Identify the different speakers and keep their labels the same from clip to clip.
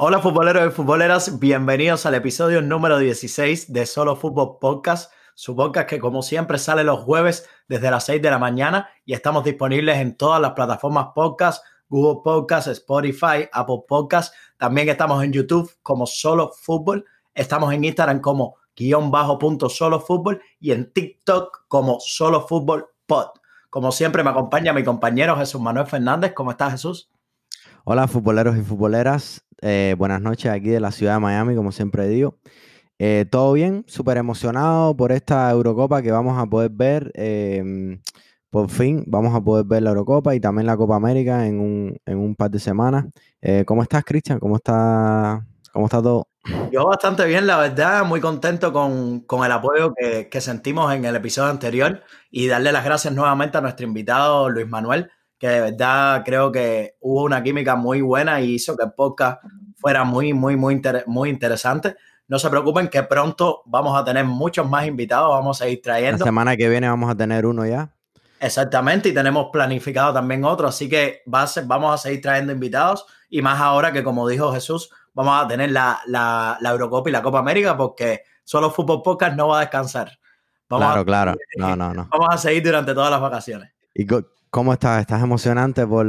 Speaker 1: Hola futboleros y futboleras, bienvenidos al episodio número 16 de Solo Fútbol Podcast, su podcast que como siempre sale los jueves desde las 6 de la mañana y estamos disponibles en todas las plataformas podcast, Google Podcast, Spotify, Apple Podcast, también estamos en YouTube como Solo Fútbol, estamos en Instagram como guion bajo punto Solo Fútbol y en TikTok como Solo Fútbol Pod. Como siempre me acompaña mi compañero Jesús Manuel Fernández, ¿cómo estás Jesús?
Speaker 2: Hola futboleros y futboleras, eh, buenas noches aquí de la ciudad de Miami, como siempre digo. Eh, Todo bien, súper emocionado por esta Eurocopa que vamos a poder ver. Em, por fin vamos a poder ver la Eurocopa y también la Copa América en un, par de semanas. Eh, ¿Cómo estás, Cristian? ¿Cómo está, ¿Cómo está todo?
Speaker 1: Yo bastante bien, la verdad, muy contento con, el apoyo que, que, sentimos en el episodio anterior y darle las gracias nuevamente a nuestro invitado Luis Manuel que de verdad creo que hubo una química muy buena y hizo que el podcast fuera muy, muy, muy, muy interesante. No se preocupen que pronto vamos a tener muchos más invitados, vamos a ir trayendo.
Speaker 2: La semana que viene vamos a tener uno ya.
Speaker 1: Exactamente, y tenemos planificado también otro, así que vamos a seguir trayendo invitados y más ahora que, como dijo Jesús, vamos a tener la, la, Eurocopa y la Copa América porque solo Fútbol Podcast no va a descansar.
Speaker 2: claro, claro. No, no, no.
Speaker 1: Vamos a seguir durante todas las vacaciones.
Speaker 2: ¿Y ¿Cómo estás? ¿Estás emocionante por,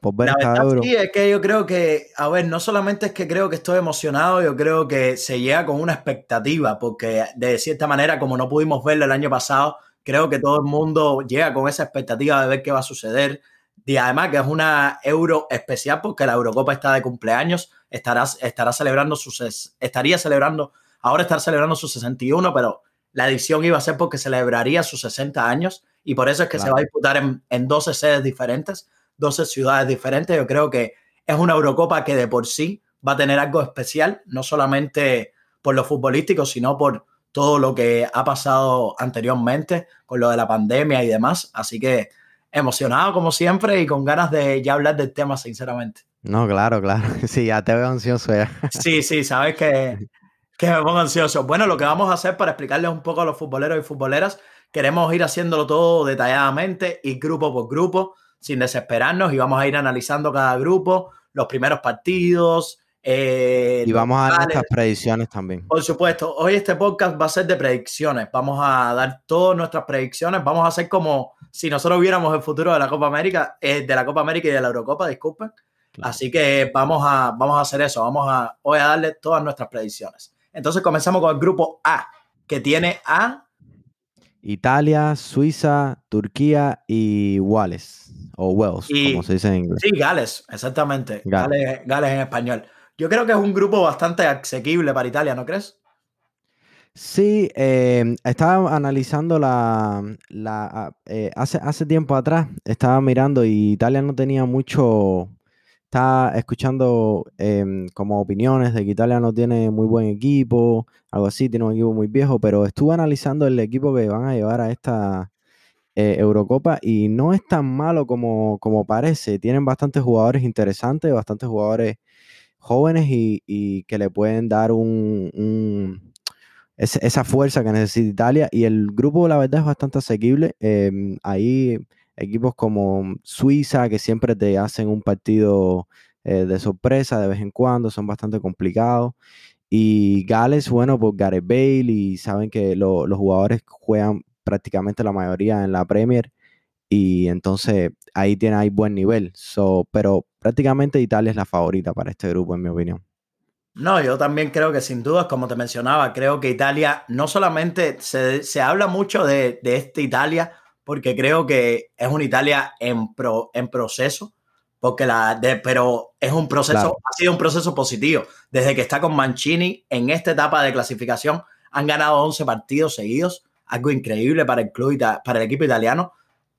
Speaker 2: por ver esta Euro?
Speaker 1: Sí, es que yo creo que, a ver, no solamente es que creo que estoy emocionado, yo creo que se llega con una expectativa, porque de cierta manera, como no pudimos verlo el año pasado, creo que todo el mundo llega con esa expectativa de ver qué va a suceder. Y además que es una Euro especial porque la Eurocopa está de cumpleaños, estará, estará celebrando sus, estaría celebrando, ahora estar celebrando sus 61, pero la edición iba a ser porque celebraría sus 60 años y por eso es que se va a disputar en, en 12 sedes diferentes, 12 ciudades diferentes. Yo creo que es una Eurocopa que de por sí va a tener algo especial, no solamente por lo futbolístico, sino por todo lo que ha pasado anteriormente con lo de la pandemia y demás. Así que emocionado como siempre y con ganas de ya hablar del tema, sinceramente.
Speaker 2: No, claro, claro. Sí, ya te veo ansioso ya.
Speaker 1: Sí, sí, sabes que, que me pongo ansioso. Bueno, lo que vamos a hacer para explicarles un poco a los futboleros y futboleras Queremos ir haciéndolo todo detalladamente y grupo por grupo, sin desesperarnos, y vamos a ir analizando cada grupo, los primeros partidos.
Speaker 2: Eh, y vamos a dar nuestras predicciones también.
Speaker 1: Por supuesto, hoy este podcast va a ser de predicciones. Vamos a dar todas nuestras predicciones. Vamos a hacer como si nosotros viéramos el futuro de la Copa América, eh, de la Copa América y de la Eurocopa, disculpen. Así que vamos a, vamos a hacer eso. Vamos a hoy a darle todas nuestras predicciones. Entonces comenzamos con el grupo A, que tiene a
Speaker 2: Italia, Suiza, Turquía y Wales, o Wales, como se dice en inglés.
Speaker 1: Sí, Gales, exactamente. Gales. Gales, en español. Yo creo que es un grupo bastante asequible para Italia, ¿no crees?
Speaker 2: Sí, eh, estaba analizando la, la eh, hace, hace tiempo atrás, estaba mirando y Italia no tenía mucho, está escuchando em, como opiniones de que Italia no tiene muy buen equipo, algo así, tiene un equipo muy viejo, pero estuve analizando el equipo que van a llevar a esta eh, Eurocopa y no es tan malo como, como parece. Tienen bastantes jugadores interesantes, bastantes jugadores jóvenes y, que le pueden dar un, esa fuerza que necesita Italia. Y el grupo, la verdad, es bastante asequible. Em, ahí equipos como Suiza, que siempre te hacen un partido eh, de sorpresa de vez en cuando, son bastante complicados. Y Gales, bueno, pues Gareth Bale, y saben que los jugadores juegan prácticamente la mayoría en la Premier, y entonces ahí tiene ahí buen nivel. Pero prácticamente Italia es la favorita para este grupo, en mi opinión.
Speaker 1: No, yo también creo que sin dudas, como te mencionaba, creo que Italia no solamente se, se habla mucho de, de esta Italia porque creo que es una Italia en, pro, en proceso, porque la de, pero es un proceso, ha sido un proceso positivo. Desde que está con Mancini en esta etapa de clasificación, han ganado 11 partidos seguidos, algo increíble para el club, para el equipo italiano,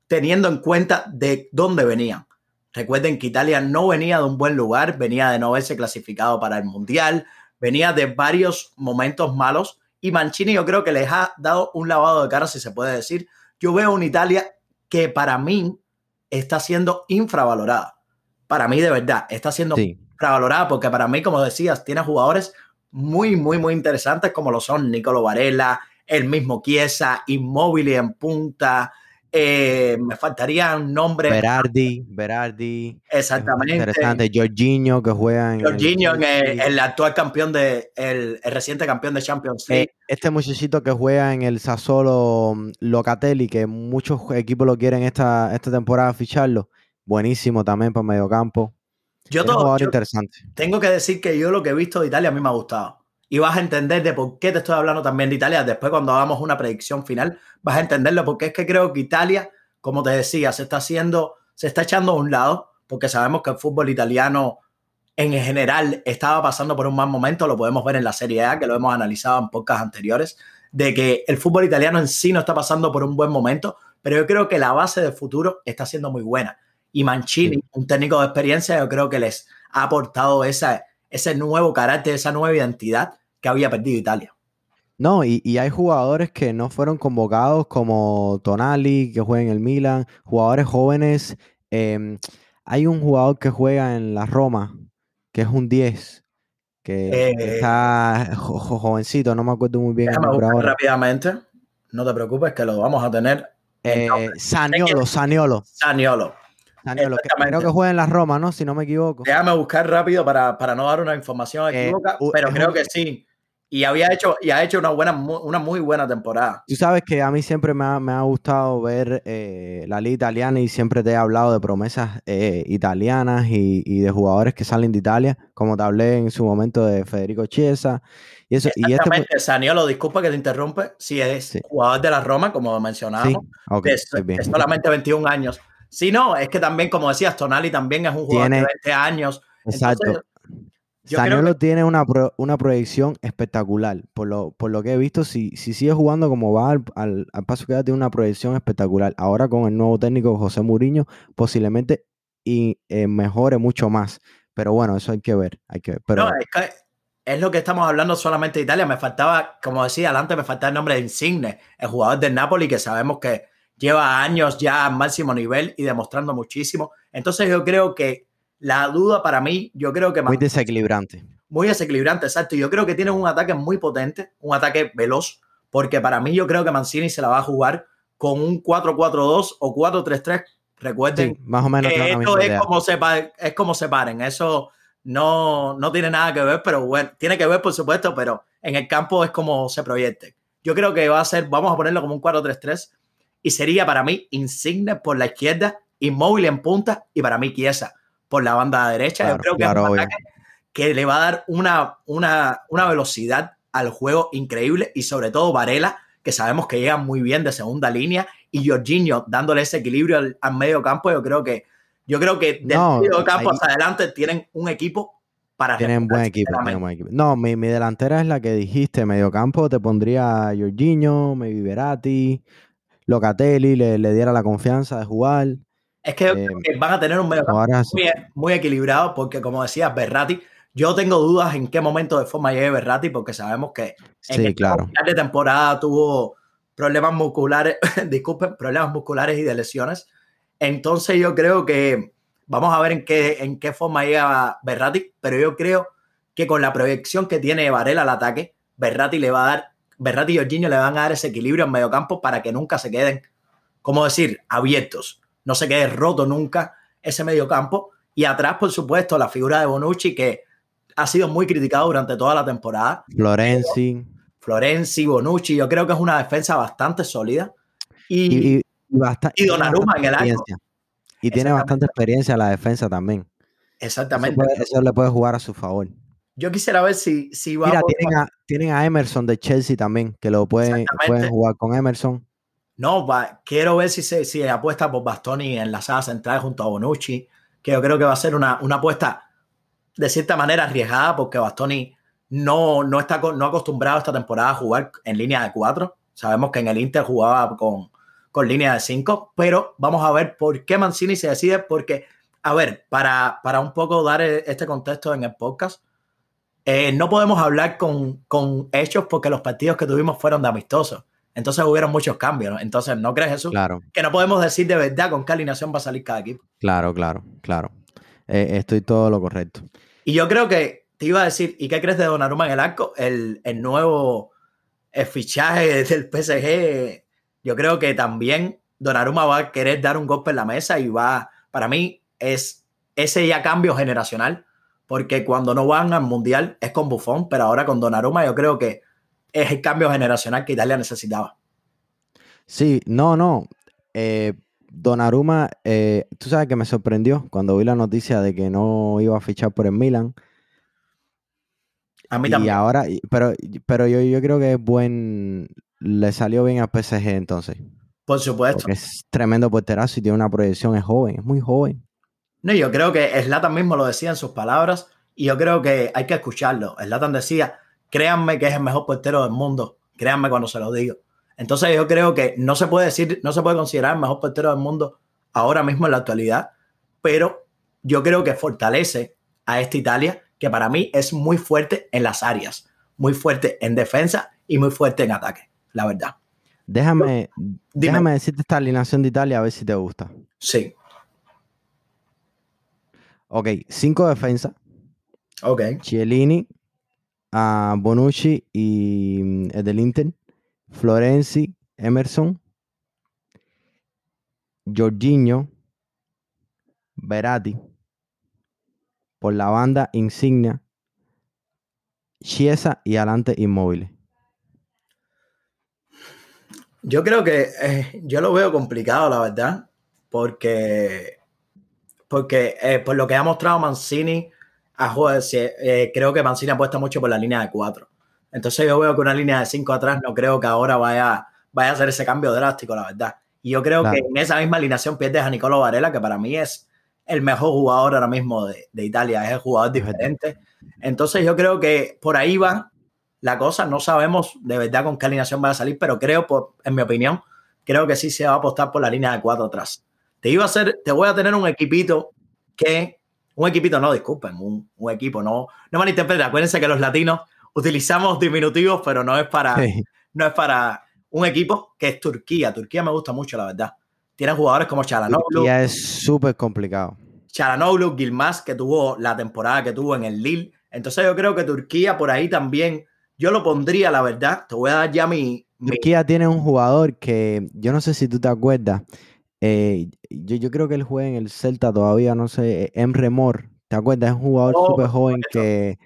Speaker 1: teniendo en cuenta de dónde venían. Recuerden que Italia no venía de un buen lugar, venía de no verse clasificado para el Mundial, venía de varios momentos malos y Mancini yo creo que les ha dado un lavado de cara, si se puede decir, yo veo una Italia que para mí está siendo infravalorada. Para mí, de verdad, está siendo infravalorada porque para mí, como decías, tiene jugadores muy, muy, muy interesantes como lo son Nicolo Varela, el mismo Chiesa, Inmóvil en punta, Eh, me faltaría un nombre.
Speaker 2: Berardi, Berardi.
Speaker 1: Exactamente.
Speaker 2: Interesante. Jorginho, que juega en.
Speaker 1: Jorginho, el, el, actual campeón de. El, el, reciente campeón de Champions League.
Speaker 2: Eh, este muchachito que juega en el Sassuolo mm, Locatelli, que muchos equipos lo quieren esta, esta temporada ficharlo. Buenísimo también para mediocampo.
Speaker 1: Yo, todo, yo interesante. tengo que decir que yo lo que he visto de Italia a mí me ha gustado y vas a entender de por qué te estoy hablando también de Italia. Después, cuando hagamos una predicción final, vas a entenderlo, porque es que creo que Italia, como te decía, se está haciendo, se está echando a un lado, porque sabemos que el fútbol italiano en general estaba pasando por un mal momento, lo podemos ver en la Serie A, que lo hemos analizado en pocas anteriores, de que el fútbol italiano en sí no está pasando por un buen momento, pero yo creo que la base del futuro está siendo muy buena. Y Mancini, un técnico de experiencia, yo creo que les ha aportado esa ese nuevo carácter, esa nueva identidad que había perdido Italia.
Speaker 2: No, y, hay jugadores que no fueron convocados como Tonali, que juega en el Milan, jugadores jóvenes. Em, hay un jugador que juega en la Roma, que es un 10, que eh, está jovencito, no me acuerdo muy bien.
Speaker 1: rápidamente, no te preocupes que lo vamos a tener.
Speaker 2: Eh, Saniolo, Saniolo.
Speaker 1: Saniolo
Speaker 2: creo que juega en la Roma, ¿no? Si no me equivoco.
Speaker 1: Déjame buscar rápido para, no dar una información eh, equivocada, pero creo que sí. Y había hecho, y ha hecho una buena, una muy buena temporada.
Speaker 2: Tú sabes que a mí siempre me ha, gustado ver eh, la liga italiana y siempre te he hablado de promesas eh, italianas y, de jugadores que salen de Italia, como te hablé en su momento de Federico Chiesa. Y eso, y
Speaker 1: este... Saniolo, disculpa que te interrumpe, si es jugador de la Roma, como mencionábamos, es, solamente 21 años. Sí, no, es que también, como decías, Tonali también es un jugador de 20 años.
Speaker 2: Exacto. Entonces, tiene una, una, proyección espectacular. Por lo, por lo que he visto, si, si sigue jugando como va al, paso que da, tiene una proyección espectacular. Ahora con el nuevo técnico José Mourinho, posiblemente y, eh, mejore mucho más. Pero bueno, eso hay que ver. Hay que Pero...
Speaker 1: No, es, que es lo que estamos hablando solamente de Italia. Me faltaba, como decía adelante, me faltaba el nombre de Insigne, el jugador del Napoli, que sabemos que lleva años ya a máximo nivel y demostrando muchísimo. Entonces yo creo que la duda para mí, yo creo que...
Speaker 2: Muy desequilibrante.
Speaker 1: Muy desequilibrante, exacto. Yo creo que tiene un ataque muy potente, un ataque veloz, porque para mí yo creo que Mancini se la va a jugar con un 4-4-2 o 4-3-3. Recuerden
Speaker 2: más o menos
Speaker 1: que esto es como, se, es como se paren. Eso no, no tiene nada que ver, pero bueno, tiene que ver por supuesto, pero en el campo es como se proyecte. Yo creo que va a ser, vamos a ponerlo como un 4-3-3 y sería para mí Insigne por la izquierda, Inmóvil en punta y para mí Chiesa por la banda derecha. Yo creo que es un ataque que le va a dar una, una, una velocidad al juego increíble y sobre todo Varela, que sabemos que llega muy bien de segunda línea, y Jorginho dándole ese equilibrio al, medio campo. Yo creo que, yo creo que del medio campo hacia adelante tienen un equipo para
Speaker 2: tienen buen equipo, No, mi, mi, delantera es la que dijiste, medio campo te pondría Jorginho, me Verratti, Locatelli le, le diera la confianza de jugar.
Speaker 1: Es que, eh, van a tener un medio muy, equilibrado porque, como decías, Berrati, yo tengo dudas en qué momento de forma llegue Berrati porque sabemos que
Speaker 2: en sí, claro.
Speaker 1: de temporada tuvo problemas musculares, disculpen, problemas musculares y de lesiones. Entonces yo creo que vamos a ver en qué, en qué forma llega Berrati, pero yo creo que con la proyección que tiene Varela al ataque, Berrati le va a dar Berratti y Jorginho le van a dar ese equilibrio en medio campo para que nunca se queden, como decir, abiertos. No se quede roto nunca ese medio campo. Y atrás, por supuesto, la figura de Bonucci, que ha sido muy criticado durante toda la temporada.
Speaker 2: Florenzi.
Speaker 1: Florenzi, Bonucci, yo creo que es una defensa bastante sólida. Y, y, y, Donnarumma en el año.
Speaker 2: Y tiene bastante experiencia la defensa también.
Speaker 1: Exactamente.
Speaker 2: eso, le puede jugar a su favor.
Speaker 1: Yo quisiera ver si, si
Speaker 2: va Mira, tienen, a, Emerson de Chelsea también, que lo pueden, pueden jugar con Emerson.
Speaker 1: No, quiero ver si se si apuesta por Bastoni en la sala central junto a Bonucci, que yo creo que va a ser una, una apuesta de cierta manera arriesgada, porque Bastoni no, no está no acostumbrado esta temporada a jugar en línea de cuatro. Sabemos que en el Inter jugaba con, con línea de cinco, pero vamos a ver por qué Mancini se decide, porque, a ver, para, para un poco dar este contexto en el podcast, eh, no podemos hablar con, con, hechos porque los partidos que tuvimos fueron de amistosos. Entonces hubieron muchos cambios. Entonces, ¿no crees eso?
Speaker 2: Claro.
Speaker 1: Que no podemos decir de verdad con qué alineación va a salir cada equipo.
Speaker 2: Claro, claro, claro. Eh, estoy todo lo correcto.
Speaker 1: Y yo creo que te iba a decir, ¿y qué crees de Donnarumma en el arco? El, nuevo fichaje del PSG, yo creo que también Donnarumma va a querer dar un golpe en la mesa y va, para mí, es ese ya cambio generacional, porque cuando no van al Mundial es con Buffon, pero ahora con Donnarumma yo creo que es el cambio generacional que Italia necesitaba.
Speaker 2: Sí, no, no. Eh, Donnarumma, eh, tú sabes que me sorprendió cuando vi la noticia de que no iba a fichar por el Milan.
Speaker 1: A mí también.
Speaker 2: Y ahora, pero, pero yo, yo creo que es buen, le salió bien al PSG entonces.
Speaker 1: Por supuesto.
Speaker 2: Porque es tremendo porterazo y tiene una proyección, es joven, es muy joven.
Speaker 1: No, yo creo que Slatan mismo lo decía en sus palabras y yo creo que hay que escucharlo. Slatan decía, créanme que es el mejor portero del mundo, créanme cuando se lo digo. Entonces yo creo que no se puede decir, no se puede considerar el mejor portero del mundo ahora mismo en la actualidad, pero yo creo que fortalece a esta Italia que para mí es muy fuerte en las áreas, muy fuerte en defensa y muy fuerte en ataque, la verdad.
Speaker 2: Déjame, déjame decirte esta alineación de Italia a ver si te gusta.
Speaker 1: Sí.
Speaker 2: Ok, cinco defensas.
Speaker 1: Ok.
Speaker 2: Chiellini, uh, Bonucci y mm, el del Inter. Florenzi, Emerson, Jorginho, Berati, por la banda Insignia, Chiesa y adelante Inmóviles.
Speaker 1: Yo creo que eh, yo lo veo complicado, la verdad, porque, porque eh, por lo que ha mostrado Mancini, a eh, creo que Mancini apuesta mucho por la línea de cuatro. Entonces yo veo que una línea de cinco atrás no creo que ahora vaya, vaya a hacer ese cambio drástico, la verdad. Y yo creo que en esa misma alineación pierdes a Nicolo Varela, que para mí es el mejor jugador ahora mismo de, Italia, es el jugador diferente. Entonces yo creo que por ahí va la cosa, no sabemos de verdad con qué alineación va a salir, pero creo, por, en mi opinión, creo que sí se va a apostar por la línea de cuatro atrás. Te iba a hacer, te voy a tener un equipito que, un equipito, no, disculpen, un, un equipo, no, no malinterpreten, acuérdense que los latinos utilizamos diminutivos, pero no es para, no es para un equipo que es Turquía. Turquía me gusta mucho, la verdad. Tiene jugadores como Chalanoglu.
Speaker 2: Turquía es súper complicado.
Speaker 1: Chalanoglu, Gilmas, que tuvo la temporada que tuvo en el Lille. Entonces yo creo que Turquía por ahí también, yo lo pondría, la verdad. Te voy a dar ya mi...
Speaker 2: Turquía tiene un jugador que, yo no sé si tú te acuerdas, eh, yo, yo, creo que él juega en el Celta todavía, no sé, Emre Mor. ¿Te acuerdas? Es un jugador oh, súper joven que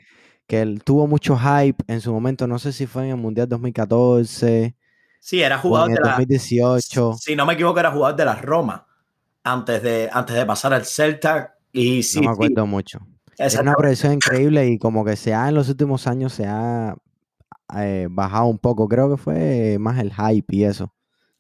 Speaker 2: que él tuvo mucho hype en su momento, no sé si fue en el Mundial 2014.
Speaker 1: Sí, era jugador
Speaker 2: de 2018.
Speaker 1: Si no me equivoco, era jugador de la Roma antes de, antes de pasar al Celta. Y sí,
Speaker 2: no me acuerdo mucho. Es una proyección increíble y como que se ha en los últimos años se ha eh, bajado un poco. Creo que fue más el hype y eso.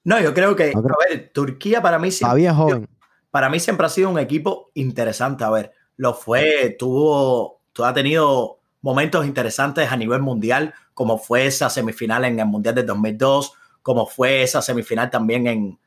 Speaker 1: No, yo creo que, a ver, Turquía para mí
Speaker 2: siempre. joven.
Speaker 1: Para mí siempre ha sido un equipo interesante. A ver, lo fue, tuvo, ha tenido momentos interesantes a nivel mundial, como fue esa semifinal en el Mundial de 2002, como fue esa semifinal también en,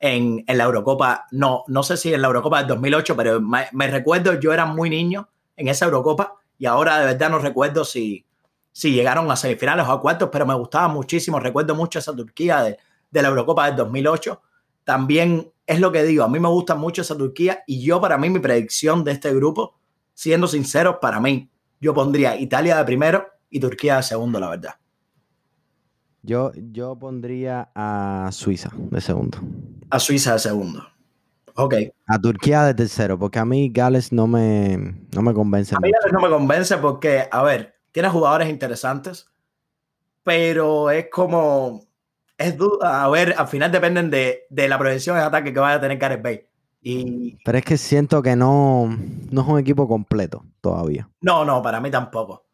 Speaker 1: en, la Eurocopa, no, no sé si en la Eurocopa del 2008, pero me, recuerdo, yo era muy niño en esa Eurocopa y ahora de verdad no recuerdo si, si llegaron a semifinales o a cuartos, pero me gustaba muchísimo, recuerdo mucho esa Turquía de, de la Eurocopa del 2008. También es lo que digo, a mí me gusta mucho esa Turquía y yo para mí mi predicción de este grupo, siendo sinceros, para mí yo pondría Italia de primero y Turquía de segundo, la verdad.
Speaker 2: Yo, yo pondría a Suiza de segundo.
Speaker 1: A Suiza de segundo. Ok.
Speaker 2: A Turquía de tercero, porque a mí Gales no me, no me convence.
Speaker 1: A mí Gales no me convence porque, a ver, tiene jugadores interesantes, pero es como. Es duda. A ver, al final dependen de, la proyección de ataque que vaya a tener Gareth Bale.
Speaker 2: Pero es que siento que no, no es un equipo completo todavía.
Speaker 1: No, no, para mí tampoco.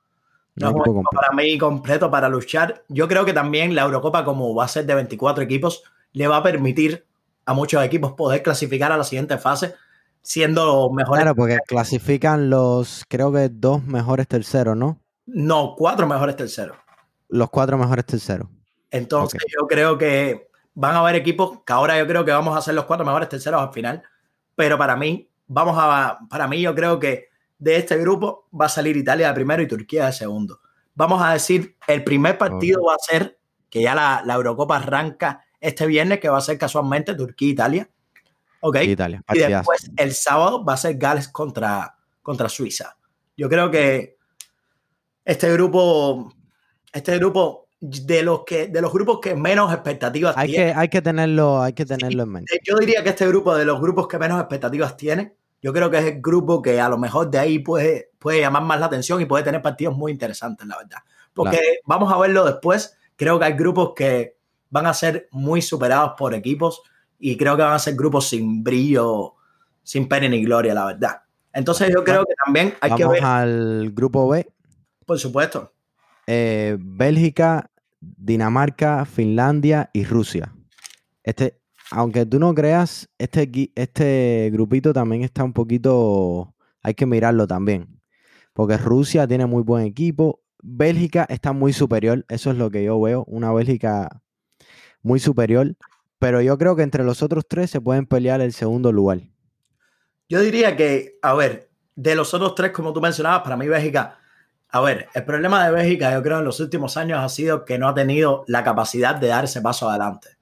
Speaker 1: No, es un equipo para mí completo para luchar. Yo creo que también la Eurocopa, como va a ser de 24 equipos, le va a permitir a muchos equipos poder clasificar a la siguiente fase siendo mejores.
Speaker 2: Claro, porque clasifican los, creo que dos mejores terceros, ¿no?
Speaker 1: No, cuatro mejores terceros.
Speaker 2: Los cuatro mejores terceros.
Speaker 1: Entonces yo creo que van a haber equipos que ahora yo creo que vamos a ser los cuatro mejores terceros al final pero para mí, vamos a, para mí yo creo que de este grupo va a salir Italia de primero y Turquía de segundo. Vamos a decir, el primer partido va a ser, que ya la, Eurocopa arranca este viernes, que va a ser casualmente Turquía-Italia. Ok.
Speaker 2: Italia,
Speaker 1: y después el sábado va a ser Gales contra, contra Suiza. Yo creo que este grupo, este grupo de los que de los grupos que menos expectativas
Speaker 2: hay Que, hay que tenerlo, hay que tenerlo en mente.
Speaker 1: Yo diría que este grupo de los grupos que menos expectativas tiene, yo creo que es el grupo que a lo mejor de ahí puede, puede llamar más la atención y puede tener partidos muy interesantes, la verdad. Porque vamos a verlo después. Creo que hay grupos que van a ser muy superados por equipos y creo que van a ser grupos sin brillo, sin pena ni gloria, la verdad. Entonces yo creo que también hay que ver...
Speaker 2: al grupo B.
Speaker 1: Por supuesto.
Speaker 2: Eh, Bélgica, Dinamarca, Finlandia y Rusia. Este, aunque tú no creas, este, este grupito también está un poquito, hay que mirarlo también, porque Rusia tiene muy buen equipo, Bélgica está muy superior, eso es lo que yo veo, una Bélgica muy superior, pero yo creo que entre los otros tres se pueden pelear el segundo lugar.
Speaker 1: Yo diría que, a ver, de los otros tres, como tú mencionabas, para mí Bélgica a ver, el problema de Bélgica, yo creo, en los últimos años ha sido que no ha tenido la capacidad de dar ese paso adelante.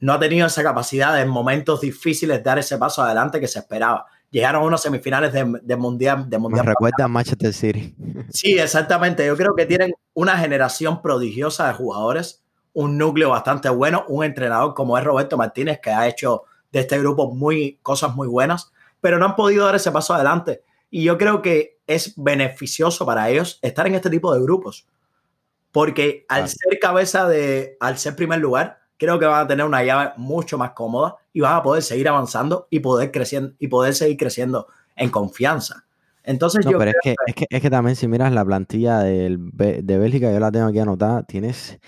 Speaker 1: No ha tenido esa capacidad en momentos difíciles de dar ese paso adelante que se esperaba. Llegaron a unos semifinales de, mundial. De mundial
Speaker 2: Me recuerda a Manchester City.
Speaker 1: Sí, exactamente. Yo creo que tienen una generación prodigiosa de jugadores, un núcleo bastante bueno, un entrenador como es Roberto Martínez, que ha hecho de este grupo muy, cosas muy buenas, pero no han podido dar ese paso adelante. Y yo creo que es beneficioso para ellos estar en este tipo de grupos. Porque al ser cabeza de, al ser primer lugar, creo que van a tener una llave mucho más cómoda y van a poder seguir avanzando y poder creciendo y poder seguir creciendo en confianza. Entonces yo
Speaker 2: pero es, que, es, que, es que también si miras la plantilla de, de Bélgica, yo la tengo aquí anotada, tienes,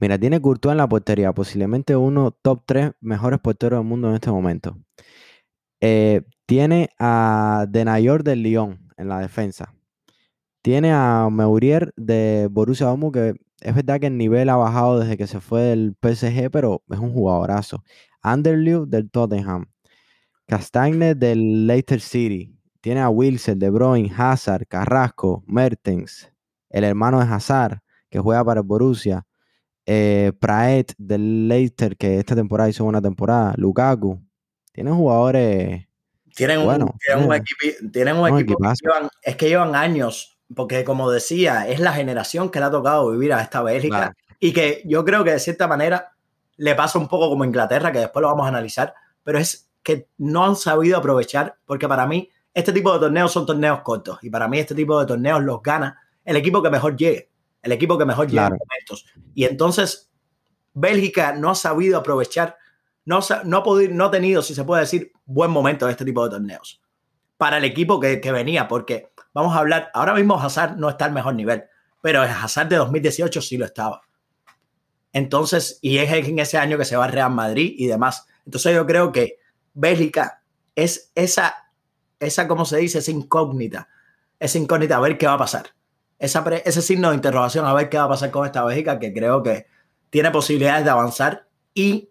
Speaker 2: mira, tiene Courtois en la portería, posiblemente uno top 3 mejores porteros del mundo en este momento. Eh, tiene a Denayor del Lyon en la defensa. Tiene a Meurier de Borussia Dortmund, que es verdad que el nivel ha bajado desde que se fue del PSG, pero es un jugadorazo. Anderlew del Tottenham. Castagne del Leicester City. Tiene a Wilson, De Bruyne, Hazard, Carrasco, Mertens, el hermano de Hazard, que juega para Borussia. Eh, Praet del Leicester, que esta temporada hizo una temporada. Lukaku. Tiene jugadores
Speaker 1: tienen un, equipo, tienen un equipo que llevan, es que llevan años, porque como decía, es la generación que le ha tocado vivir a esta Bélgica y que yo creo que de cierta manera le pasa un poco como Inglaterra, que después lo vamos a analizar, pero es que no han sabido aprovechar, porque para mí este tipo de torneos son torneos cortos y para mí este tipo de torneos los gana el equipo que mejor llegue, el equipo que mejor llegue en momentos. Y entonces Bélgica no ha sabido aprovechar no, no, ha tenido, si se puede decir, buen momento de este tipo de torneos para el equipo que, venía, porque vamos a hablar, ahora mismo Hazard no está al mejor nivel, pero el Hazard de 2018 sí lo estaba. Entonces, y es en ese año que se va al Real Madrid y demás. Entonces yo creo que Bélgica es esa, esa, ¿cómo se dice? Esa incógnita, esa incógnita a ver qué va a pasar. Esa, ese signo de interrogación a ver qué va a pasar con esta Bélgica que creo que tiene posibilidades de avanzar y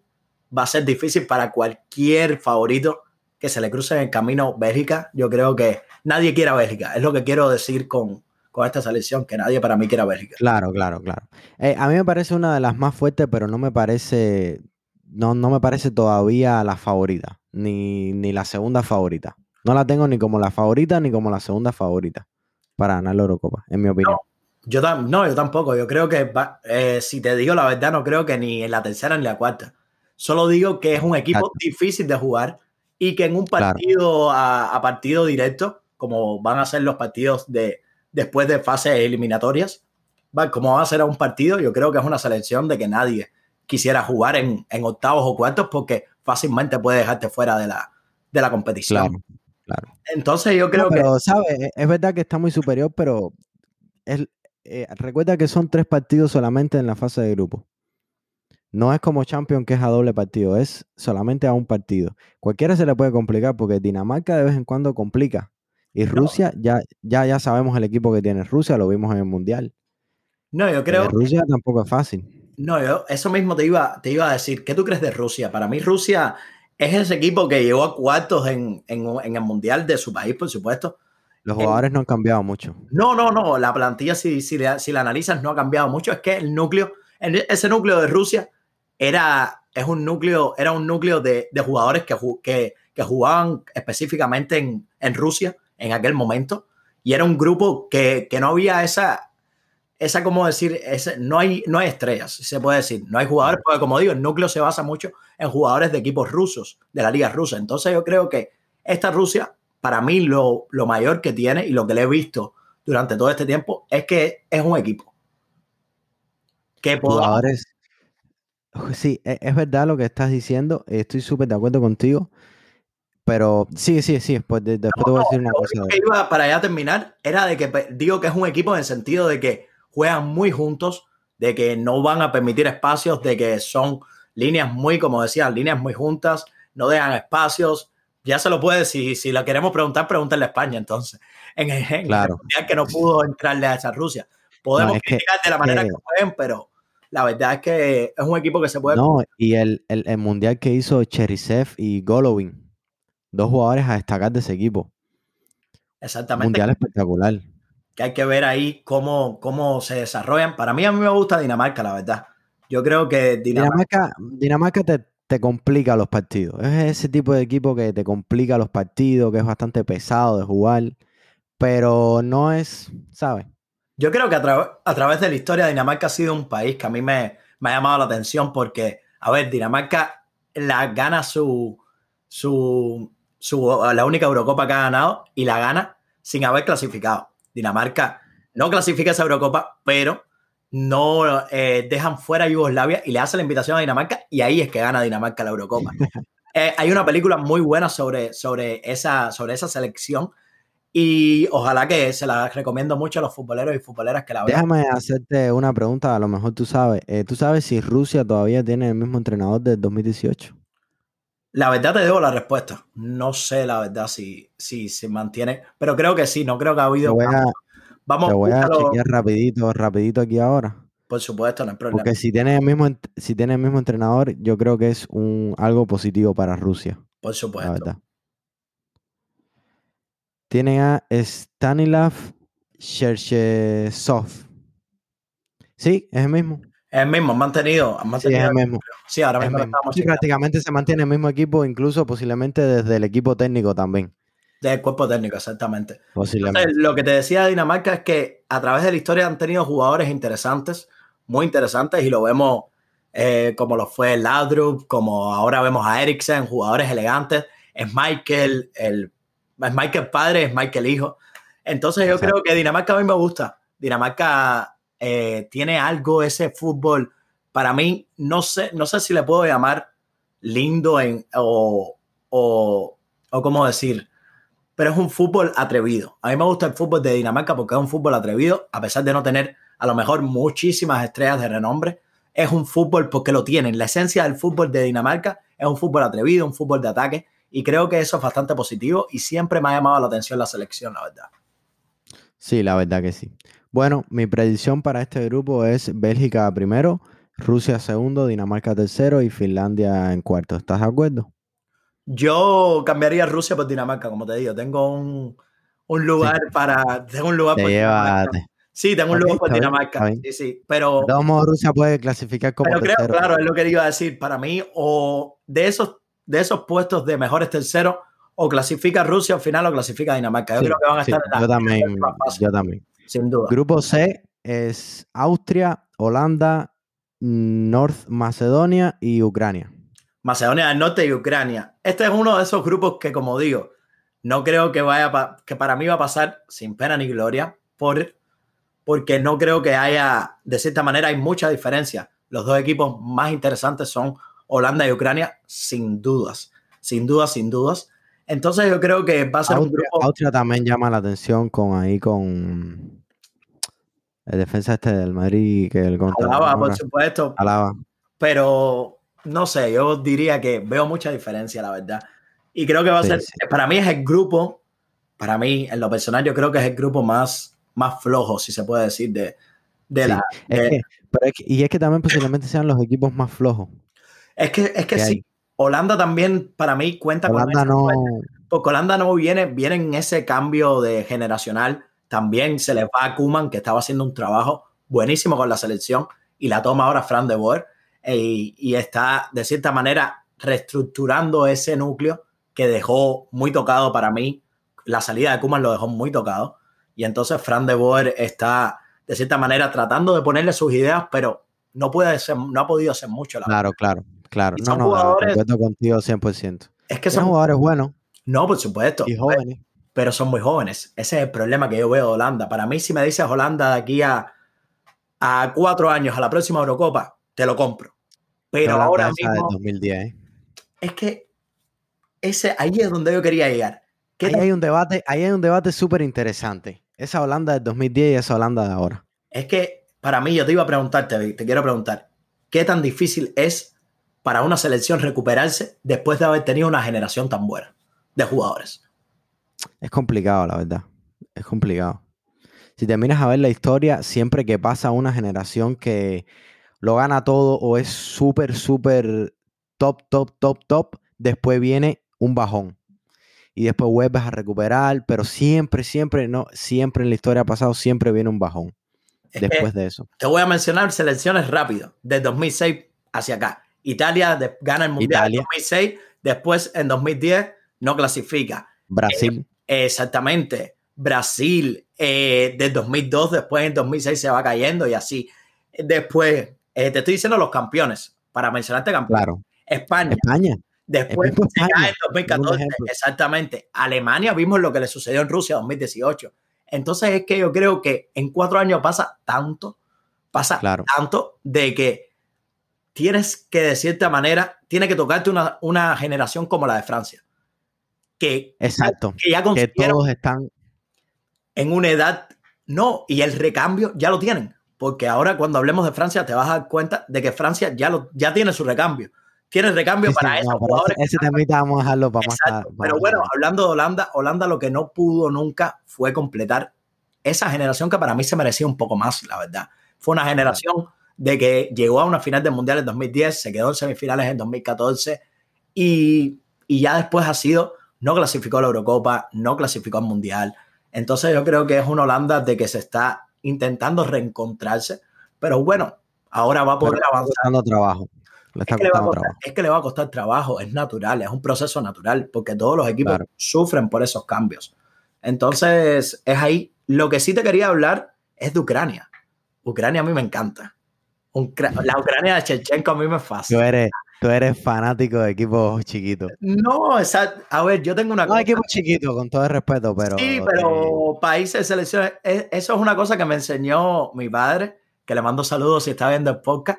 Speaker 1: va a ser difícil para cualquier favorito que se le cruce en el camino Bélgica. Yo creo que nadie quiere a Bélgica. Es lo que quiero decir con, con esta selección, que nadie para mí quiere a Bélgica.
Speaker 2: Claro, claro, claro. Eh, a mí me parece una de las más fuertes, pero no me parece, no, no me parece todavía la favorita, ni, ni la segunda favorita. No la tengo ni como la favorita ni como la segunda favorita para ganar la Eurocopa, en mi opinión.
Speaker 1: yo, no, yo tampoco. Yo creo que, eh, si te digo la verdad, no creo que ni en la tercera ni en la cuarta. Solo digo que es un equipo difícil de jugar y que en un partido a, partido directo, como van a ser los partidos de después de fases eliminatorias, como van a ser a un partido, yo creo que es una selección de que nadie quisiera jugar en, octavos o cuartos porque fácilmente puede dejarte fuera de la, de la competición. Claro, Entonces yo creo que...
Speaker 2: Pero, ¿sabes? Es verdad que está muy superior, pero eh, recuerda que son tres partidos solamente en la fase de grupo. No es como Champion que es a doble partido, es solamente a un partido. Cualquiera se le puede complicar porque Dinamarca de vez en cuando complica. Y Rusia, ya, ya, ya sabemos el equipo que tiene Rusia, lo vimos en el Mundial.
Speaker 1: No, yo creo.
Speaker 2: Rusia tampoco es fácil.
Speaker 1: No, yo eso mismo te iba, te iba a decir. ¿Qué tú crees de Rusia? Para mí, Rusia es ese equipo que llegó a cuartos en, el Mundial de su país, por supuesto.
Speaker 2: Los jugadores no han cambiado mucho.
Speaker 1: No, no, no. La plantilla, si, si, si la analizas, no ha cambiado mucho. Es que el núcleo, ese núcleo de Rusia era, es un núcleo, era un núcleo de, jugadores que, que, que, jugaban específicamente en, en, Rusia en aquel momento. Y era un grupo que, no había esa, esa, como decir, ese, no, hay, no hay estrellas, se puede decir. No hay jugadores, porque como digo, el núcleo se basa mucho en jugadores de equipos rusos, de la liga rusa. Entonces yo creo que esta Rusia, para mí, lo, lo mayor que tiene y lo que le he visto durante todo este tiempo es que es un equipo.
Speaker 2: Que. Sí, e, es verdad lo que estás diciendo. Estoy súper de acuerdo contigo. Pero sí, sí, sí, después, después te voy a decir una cosa.
Speaker 1: que iba para ya terminar era de que digo que es un equipo en el sentido de que juegan muy juntos, de que no van a permitir espacios, de que son líneas muy, como decía, líneas muy juntas, no dejan espacios. Ya se lo puede, si, si la queremos preguntar, pregúntale a España entonces. En, el claro. que no pudo entrarle a esa Rusia. Podemos criticar de la manera que, pueden, pero la verdad es que es un equipo que se puede.
Speaker 2: No, y el, el, el mundial que hizo Cherisev y Golovin dos jugadores a destacar de ese equipo.
Speaker 1: Exactamente.
Speaker 2: Mundial espectacular.
Speaker 1: Que hay que ver ahí cómo, cómo se desarrollan. Para mí, a mí me gusta Dinamarca, la verdad. Yo creo que
Speaker 2: Dinamarca. Dinamarca, te, complica los partidos. Es ese tipo de equipo que te complica los partidos, que es bastante pesado de jugar. Pero no es, ¿sabes?
Speaker 1: Yo creo que a, a través de la historia, Dinamarca ha sido un país que a mí me, me ha llamado la atención porque, a ver, Dinamarca la gana su, su, la única Eurocopa que ha ganado y la gana sin haber clasificado. Dinamarca no clasifica esa Eurocopa, pero no eh, dejan fuera a Yugoslavia y le hace la invitación a Dinamarca y ahí es que gana Dinamarca la Eurocopa. Eh, hay una película muy buena sobre, sobre, esa, sobre esa selección y ojalá que se la recomiendo mucho a los futboleros y futboleras que la
Speaker 2: vean. Déjame hacerte una pregunta, a lo mejor tú sabes. Eh, ¿Tú sabes si Rusia todavía tiene el mismo entrenador del 2018?
Speaker 1: La verdad te debo la respuesta. No sé la verdad si, si se mantiene, pero creo que sí, no creo que ha habido.
Speaker 2: Te voy a, Vamos te voy a chequear rapidito, rapidito aquí ahora.
Speaker 1: Por supuesto, no hay problema.
Speaker 2: Porque si tiene el mismo, si tiene el mismo entrenador, yo creo que es un algo positivo para Rusia.
Speaker 1: Por supuesto.
Speaker 2: Tienen a Stanislav Cherchesov. Sí, es el mismo.
Speaker 1: Es el mismo, han mantenido. Han mantenido
Speaker 2: sí, es el mismo.
Speaker 1: Sí, ahora mismo
Speaker 2: estamos. prácticamente se mantiene el mismo equipo, incluso posiblemente desde el equipo técnico también.
Speaker 1: Del cuerpo técnico, exactamente. Posiblemente. lo que te decía de Dinamarca es que a través de la historia han tenido jugadores interesantes, muy interesantes, y lo vemos eh, como lo fue Ladrup, como ahora vemos a Eriksen, jugadores elegantes. Es Michael, el, es Michael padre, es Michael hijo. Entonces yo creo que Dinamarca a mí me gusta. Dinamarca eh, tiene algo ese fútbol, para mí, no sé, no sé si le puedo llamar lindo en, o, o, o cómo decir, pero es un fútbol atrevido. A mí me gusta el fútbol de Dinamarca porque es un fútbol atrevido, a pesar de no tener a lo mejor muchísimas estrellas de renombre. Es un fútbol porque lo tienen. La esencia del fútbol de Dinamarca es un fútbol atrevido, un fútbol de ataque, y creo que eso es bastante positivo y siempre me ha llamado la atención la selección, la verdad.
Speaker 2: Sí, la verdad que sí. Bueno, mi predicción para este grupo es Bélgica primero, Rusia segundo, Dinamarca tercero y Finlandia en cuarto. ¿Estás de acuerdo?
Speaker 1: Yo cambiaría Rusia por Dinamarca, como te digo. Tengo un, lugar para. Tengo un lugar por Dinamarca. Sí, tengo un lugar por Dinamarca. Sí, sí. Pero.
Speaker 2: Rusia puede clasificar como.
Speaker 1: Pero creo, claro, es lo que iba a decir. Para mí, o de esos, de esos puestos de mejores terceros, o clasifica Rusia al final o clasifica Dinamarca. Yo creo que van a estar
Speaker 2: en la, Yo también. Yo también
Speaker 1: sin duda.
Speaker 2: Grupo C es Austria, Holanda, North Macedonia y Ucrania.
Speaker 1: Macedonia del Norte y Ucrania. Este es uno de esos grupos que, como digo, no creo que vaya que para mí va a pasar sin pena ni gloria, por, porque no creo que haya, de cierta manera, hay mucha diferencia. Los dos equipos más interesantes son Holanda y Ucrania, sin dudas, sin dudas, sin dudas. Entonces yo creo que va a ser un grupo...
Speaker 2: Austria también llama la atención con ahí con el defensa este del Madrid que el
Speaker 1: contra Alaba, por supuesto.
Speaker 2: Alaba.
Speaker 1: Pero no sé, yo diría que veo mucha diferencia, la verdad. Y creo que va a ser, para mí es el grupo, para mí, en lo personal, yo creo que es el grupo más, más flojo, si se puede decir, de, de la...
Speaker 2: y es que también posiblemente sean los equipos más flojos.
Speaker 1: Es que, es que, sí, Holanda también para mí cuenta
Speaker 2: Holanda no...
Speaker 1: Porque Holanda no viene, viene en ese cambio de generacional. También se le va a Kuman, que estaba haciendo un trabajo buenísimo con la selección, y la toma ahora Fran de Boer, e, y está de cierta manera reestructurando ese núcleo que dejó muy tocado para mí. La salida de Kuman lo dejó muy tocado. Y entonces Fran de Boer está de cierta manera, tratando de ponerle sus ideas, pero no, puede ser, no ha podido hacer mucho.
Speaker 2: La claro, claro, claro. No, no, jugadores, contigo 100%.
Speaker 1: Es que son
Speaker 2: jugadores buenos.
Speaker 1: No, por supuesto.
Speaker 2: Y jóvenes.
Speaker 1: Pero, son muy jóvenes. Ese es el problema que yo veo de Holanda. Para mí, si me dices Holanda de aquí a, a cuatro años, a la próxima Eurocopa, te lo compro. Pero, ahora mismo...
Speaker 2: 2010, ¿eh?
Speaker 1: Es que ese, ahí es donde yo quería llegar.
Speaker 2: Ahí hay un debate, ahí hay un debate súper interesante. Esa Holanda del 2010 y esa Holanda de ahora.
Speaker 1: Es que para mí, yo te iba a preguntarte, te quiero preguntar, ¿qué tan difícil es para una selección recuperarse después de haber tenido una generación tan buena de jugadores?
Speaker 2: Es complicado, la verdad. Es complicado. Si te miras a ver la historia, siempre que pasa una generación que lo gana todo o es súper, súper top, top, top, top, después viene un bajón y después vuelves a recuperar, pero siempre, siempre, no, siempre en la historia ha pasado, siempre viene un bajón después de eso.
Speaker 1: Te voy a mencionar selecciones rápido, de 2006 hacia acá. Italia gana el Mundial en 2006, después en 2010 no clasifica.
Speaker 2: Brasil.
Speaker 1: Eh, exactamente. Brasil, eh, del 2002, después en 2006 se va cayendo y así. Después, eh, te estoy diciendo los campeones, para mencionarte campeones.
Speaker 2: Claro.
Speaker 1: España.
Speaker 2: España.
Speaker 1: Después se cae en 2014, exactamente. Alemania vimos lo que le sucedió en Rusia en 2018. Entonces es que yo creo que en cuatro años pasa tanto, pasa tanto de que tienes que de cierta manera, tiene que tocarte una, una generación como la de Francia. Que,
Speaker 2: Exacto. Que ya que todos están
Speaker 1: en una edad, no, y el recambio ya lo tienen. Porque ahora cuando hablemos de Francia te vas a dar cuenta de que Francia ya, lo, ya tiene su recambio tiene recambio para eso.
Speaker 2: ese, también vamos a dejarlo para más
Speaker 1: Pero bueno, hablando de Holanda, Holanda lo que no pudo nunca fue completar esa generación que para mí se merecía un poco más, la verdad. Fue una generación de que llegó a una final del Mundial en 2010, se quedó en semifinales en 2014 y, y ya después ha sido, no clasificó a la Eurocopa, no clasificó al Mundial. Entonces yo creo que es una Holanda de que se está intentando reencontrarse, pero bueno, ahora va a poder avanzar.
Speaker 2: trabajo
Speaker 1: es, que le va a costar trabajo, es natural, es un proceso natural, porque todos los equipos sufren por esos cambios. Entonces, es ahí. Lo que sí te quería hablar es de Ucrania. Ucrania a mí me encanta. La Ucrania de Chechenko a mí me fascina.
Speaker 2: Tú eres, tú eres fanático de equipos chiquitos.
Speaker 1: No, esa, a ver, yo tengo una
Speaker 2: no, equipos chiquitos, con todo el respeto, pero...
Speaker 1: Sí, pero países, selecciones, e, eso es una cosa que me enseñó mi padre, que le mando saludos si está viendo el podcast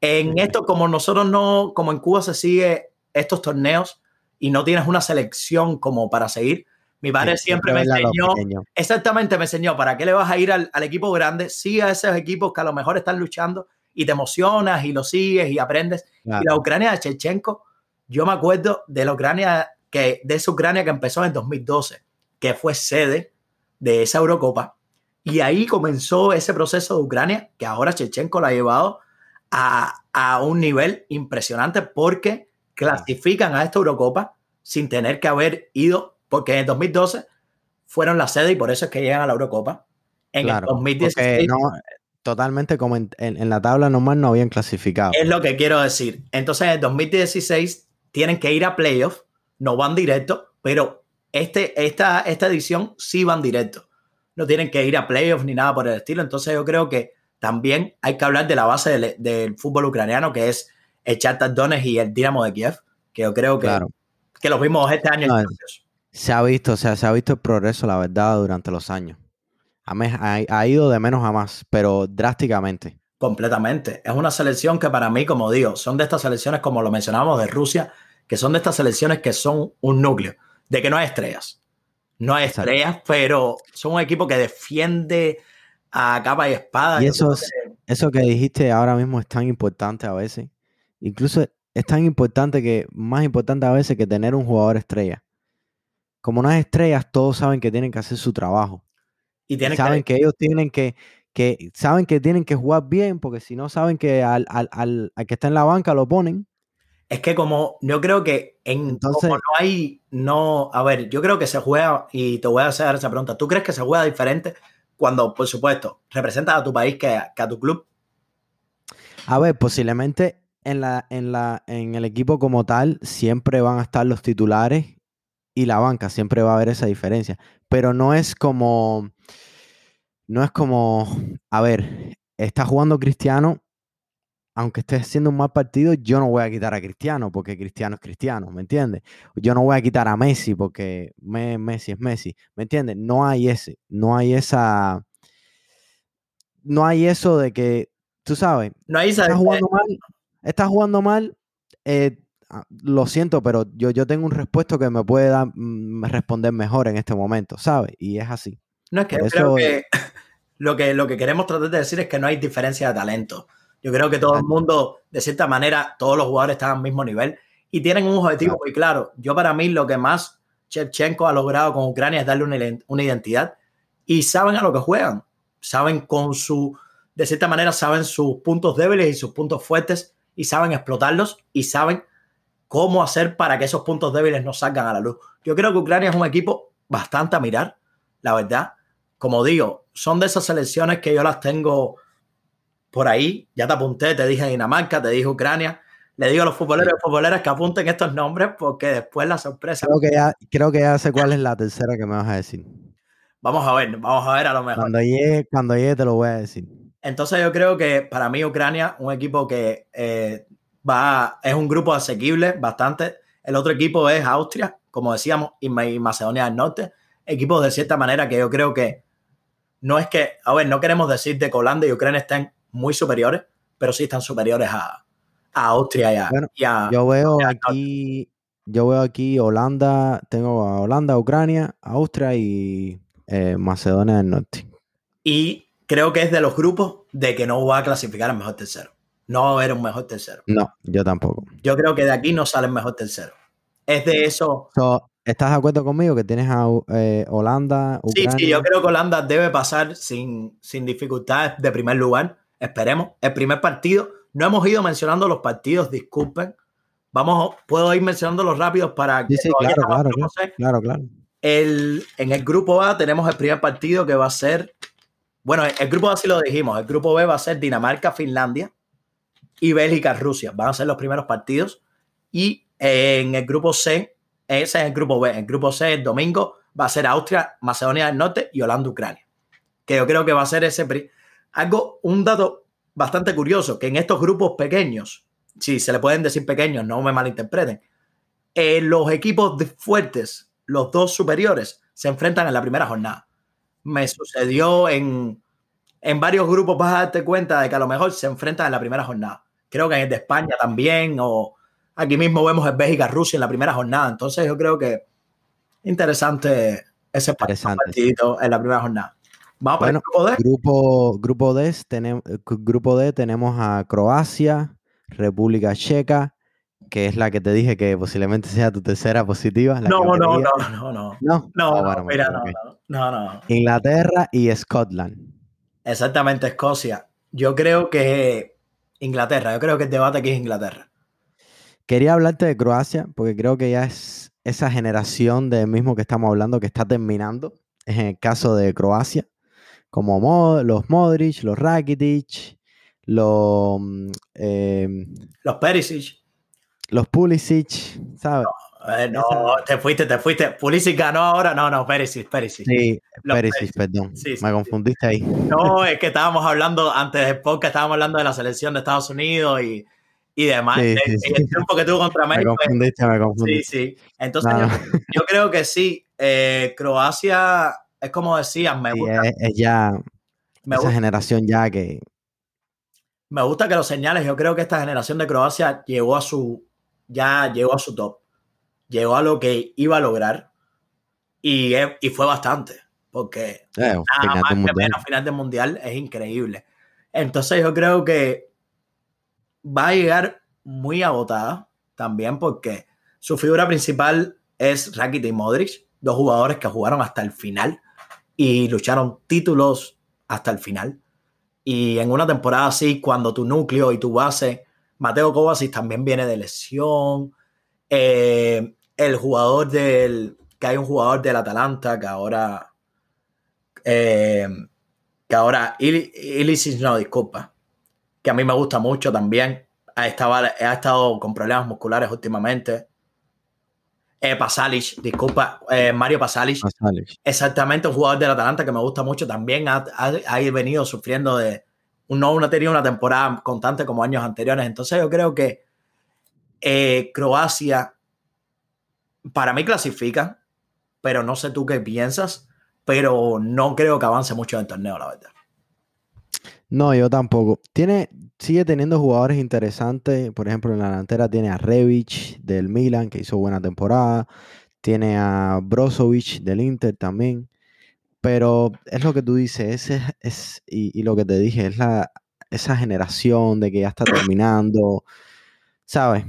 Speaker 1: en esto, como nosotros no, como en Cuba se sigue estos torneos y no tienes una selección como para seguir, mi padre siempre me enseñó, exactamente me enseñó, ¿para qué le vas a ir al, equipo grande? Sigue a esos equipos que a lo mejor están luchando y te emocionas y lo sigues y aprendes. Y la Ucrania de Chechenko, yo me acuerdo de la Ucrania, que, de esa Ucrania que empezó en 2012, que fue sede de esa Eurocopa. Y ahí comenzó ese proceso de Ucrania, que ahora Chechenko la ha llevado a, un nivel impresionante porque clasifican a esta Eurocopa sin tener que haber ido, porque en 2012 fueron la sede y por eso es que llegan a la Eurocopa. En el 2016.
Speaker 2: Totalmente como en, la tabla normal no habían clasificado.
Speaker 1: Es lo que quiero decir. Entonces en el 2016 tienen que ir a playoff, no van directo, pero este, esta, esta edición sí van directo. No tienen que ir a playoff ni nada por el estilo. Entonces yo creo que también hay que hablar de la base del, fútbol ucraniano, que es el Shakhtar Donetsk y el Dinamo de Kiev, que yo creo que, que los vimos este año.
Speaker 2: se ha visto, o sea, se ha visto el progreso, la verdad, durante los años. Ha, ha, ido de menos a más, pero drásticamente.
Speaker 1: Completamente. Es una selección que para mí, como digo, son de estas selecciones, como lo mencionábamos de Rusia, que son de estas selecciones que son un núcleo, de que no hay estrellas. No hay estrellas, pero son un equipo que defiende a capa y espada.
Speaker 2: Y eso, eso que dijiste ahora mismo es tan importante a veces. Incluso es tan importante que, más importante a veces que tener un jugador estrella. Como no hay estrellas, todos saben que tienen que hacer su trabajo. Y tienen saben que... ellos tienen que, que, saben que tienen que jugar bien, porque si no saben que al, al, al, que está en la banca lo ponen.
Speaker 1: Es que como yo creo que en Entonces, no hay, no, a ver, yo creo que se juega, y te voy a hacer esa pregunta, ¿tú crees que se juega diferente cuando, por supuesto, representas a tu país que, a tu club?
Speaker 2: A ver, posiblemente en, la, en, la, en el equipo como tal siempre van a estar los titulares y la banca, siempre va a haber esa diferencia. Pero no es como, no es como, a ver, está jugando Cristiano, aunque esté haciendo un mal partido, yo no voy a quitar a Cristiano porque Cristiano es Cristiano, ¿me entiendes? Yo no voy a quitar a Messi porque Messi es Messi, ¿me entiendes? No hay ese, no hay esa, no hay eso de que, tú sabes,
Speaker 1: no hay
Speaker 2: estás jugando mal, estás jugando mal, eh, lo siento, pero yo, yo tengo un respuesto que me puede dar, mm, responder mejor en este momento, ¿sabes? Y es así.
Speaker 1: No es que creo que lo, que lo que queremos tratar de decir es que no hay diferencia de talento. Yo creo que todo el mundo, de cierta manera, todos los jugadores están al mismo nivel y tienen un objetivo muy claro. Yo para mí lo que más Shevchenko ha logrado con Ucrania es darle una, una identidad y saben a lo que juegan. Saben con su, de cierta manera, saben sus puntos débiles y sus puntos fuertes y saben explotarlos y saben cómo hacer para que esos puntos débiles no salgan a la luz. Yo creo que Ucrania es un equipo bastante a mirar, la verdad. Como digo, son de esas selecciones que yo las tengo por ahí. Ya te apunté, te dije Dinamarca, te dije Ucrania. Le digo a los futboleros y futboleras que apunten estos nombres porque después la sorpresa.
Speaker 2: Creo que ya, creo que ya sé cuál es la tercera que me vas a decir.
Speaker 1: Vamos a ver, vamos a ver a lo mejor.
Speaker 2: Cuando llegue, cuando llegue te lo voy a decir.
Speaker 1: Entonces yo creo que para mí Ucrania, un equipo que eh, va, es un grupo asequible bastante. El otro equipo es Austria, como decíamos, y Macedonia del Norte. Equipos de cierta manera que yo creo que no es que, a ver, no queremos decir de que Holanda y Ucrania estén muy superiores, pero sí están superiores a, Austria y a,
Speaker 2: Yo veo aquí, yo veo aquí Holanda, tengo a Holanda, Ucrania, Austria y eh, Macedonia del Norte.
Speaker 1: Y creo que es de los grupos de que no va a clasificar el mejor tercero. No va a haber un mejor tercero.
Speaker 2: No, yo tampoco.
Speaker 1: Yo creo que de aquí no sale el mejor tercero. Es de eso.
Speaker 2: ¿Estás de acuerdo conmigo que tienes a eh, Holanda?
Speaker 1: Ucrania? Sí, sí, yo creo que Holanda debe pasar sin, sin dificultades de primer lugar. Esperemos. El primer partido, no hemos ido mencionando los partidos, disculpen. Vamos, puedo ir mencionando los rápidos para
Speaker 2: que. Sí, claro, claro, claro, claro,
Speaker 1: El, en el grupo A tenemos el primer partido que va a ser. Bueno, el grupo A sí lo dijimos. El grupo B va a ser Dinamarca, Finlandia y Bélgica, Rusia. Van a ser los primeros partidos. Y en el grupo C, ese es el grupo B. El grupo C, el domingo, va a ser Austria, Macedonia del Norte y Holanda, Ucrania. Que yo creo que va a ser ese algo, un dato bastante curioso, que en estos grupos pequeños, si se le pueden decir pequeños, no me malinterpreten, eh, los equipos fuertes, los dos superiores, se enfrentan en la primera jornada. Me sucedió en, en varios grupos, vas a darte cuenta de que a lo mejor se enfrentan en la primera jornada. Creo que en el de España también, o aquí mismo vemos en Bélgica, Rusia en la primera jornada. Entonces yo creo que interesante ese partido en la primera jornada.
Speaker 2: Vamos bueno, grupo D. Grupo, grupo, D tenemos, grupo D tenemos a Croacia, República Checa, que es la que te dije que posiblemente sea tu tercera positiva.
Speaker 1: No, no, no, no, no, no, no. No, mira, no, no, no.
Speaker 2: Inglaterra y Scotland.
Speaker 1: Exactamente, Escocia. Yo creo que Inglaterra, yo creo que el debate aquí es Inglaterra.
Speaker 2: Quería hablarte de Croacia, porque creo que ya es esa generación de mismo que estamos hablando que está terminando, en el caso de Croacia como los Modric, los Rakitic, los, mm,
Speaker 1: em, los Perisic.
Speaker 2: Los Pulisic, ¿sabes?
Speaker 1: No, te fuiste, te fuiste. Pulisic ganó ahora, no, no, Perisic, Perisic.
Speaker 2: Sí, Perisic, perdón. Me confundiste ahí.
Speaker 1: No, es que estábamos hablando, antes de podcast, estábamos hablando de la selección de Estados Unidos y, y demás. Sí, el tiempo que tuvo contra México.
Speaker 2: Me confundiste, me confundiste.
Speaker 1: Sí, sí. Entonces, yo, creo que sí. Eh, Croacia es como decían, me gusta.
Speaker 2: Es, ya esa generación ya que.
Speaker 1: Me gusta que lo señales. Yo creo que esta generación de Croacia llegó a su. Ya llegó a su top. Llegó a lo que iba a lograr. Y, y fue bastante. Porque
Speaker 2: eh, nada más que
Speaker 1: menos final del mundial es increíble. Entonces yo creo que va a llegar muy agotada también porque su figura principal es Rakitic y Modric, dos jugadores que jugaron hasta el final y lucharon títulos hasta el final. Y en una temporada así, cuando tu núcleo y tu base, Mateo Kovacic también viene de lesión, eh, el jugador del, que hay un jugador del Atalanta que ahora, eh, que ahora, Ilicic, no, disculpa, que a mí me gusta mucho también, ha estado, ha estado con problemas musculares últimamente. Eh, Pasalic, disculpa, eh, Mario Pasalic. Exactamente, un jugador del Atalanta que me gusta mucho. También ha, venido sufriendo de. No ha tenido una temporada constante como años anteriores. Entonces, yo creo que eh, Croacia, para mí clasifica, pero no sé tú qué piensas, pero no creo que avance mucho en el torneo, la verdad.
Speaker 2: No, yo tampoco. Tiene, sigue teniendo jugadores interesantes. Por ejemplo, en la delantera tiene a Revic del Milan, que hizo buena temporada. Tiene a Brozovic del Inter también. Pero es lo que tú dices, ese es, y, lo que te dije, es la, esa generación de que ya está terminando. ¿Sabes?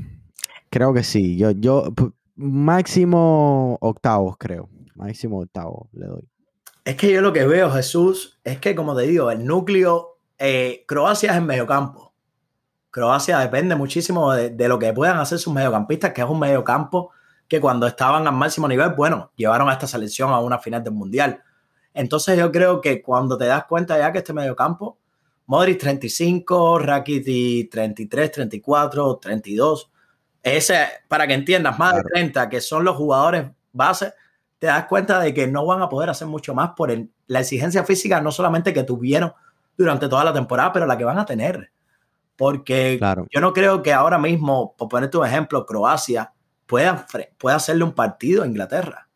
Speaker 2: Creo que sí. Yo, yo, máximo octavos, creo. Máximo octavos le doy.
Speaker 1: Es que yo lo que veo, Jesús, es que, como te digo, el núcleo eh, Croacia es en mediocampo. Croacia depende muchísimo de, lo que puedan hacer sus mediocampistas, que es un mediocampo que cuando estaban al máximo nivel, bueno, llevaron a esta selección a una final del Mundial. Entonces yo creo que cuando te das cuenta ya que este mediocampo, Modric 35, Rakitic 33, 34, 32, ese, para que entiendas, más de 30, que son los jugadores base, te das cuenta de que no van a poder hacer mucho más por la exigencia física, no solamente que tuvieron durante toda la temporada, pero la que van a tener. Porque yo no creo que ahora mismo, por ponerte un ejemplo, Croacia pueda, pueda hacerle un partido a Inglaterra.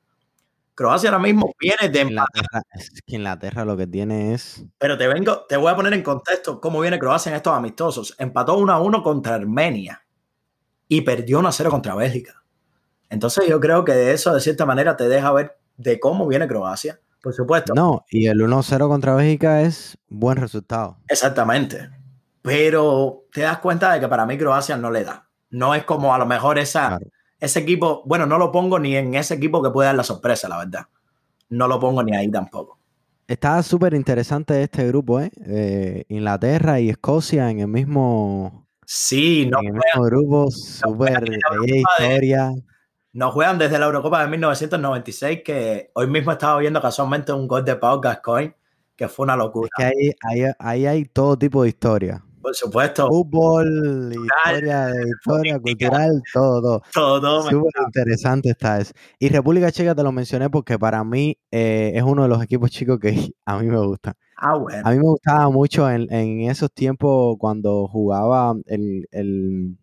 Speaker 1: Croacia ahora mismo viene de
Speaker 2: Inglaterra, es que Inglaterra lo que tiene es.
Speaker 1: Pero te vengo, te voy a poner en contexto cómo viene Croacia en estos amistosos. Empató 1 a 1 contra Armenia y perdió 1 a 0 contra Bélgica. Entonces yo creo que de eso, de cierta manera, te deja ver de cómo viene Croacia por supuesto.
Speaker 2: No, y el 1-0 contra Bélgica es buen resultado.
Speaker 1: Exactamente. Pero te das cuenta de que para mí Croacia no le da. No es como a lo mejor esa, ese equipo, bueno, no lo pongo ni en ese equipo que puede dar la sorpresa, la verdad. No lo pongo ni ahí tampoco.
Speaker 2: Está súper interesante este grupo, ¿eh? ¿eh? Inglaterra y Escocia en el mismo.
Speaker 1: Sí, no.
Speaker 2: En el mismo grupo, súper historia.
Speaker 1: Nos juegan desde la Eurocopa de 1996, que hoy mismo estaba viendo casualmente un gol de Pau Gascoigne, que fue una locura.
Speaker 2: Es que ahí, ahí, hay todo tipo de historia.
Speaker 1: Por supuesto.
Speaker 2: Fútbol, historia, historia cultural, todo. Todo. Súper interesante está eso. Y República Checa te lo mencioné porque para mí eh, es uno de los equipos chicos que a mí me gusta.
Speaker 1: Ah, bueno.
Speaker 2: A mí me gustaba mucho en, en esos tiempos cuando jugaba el, el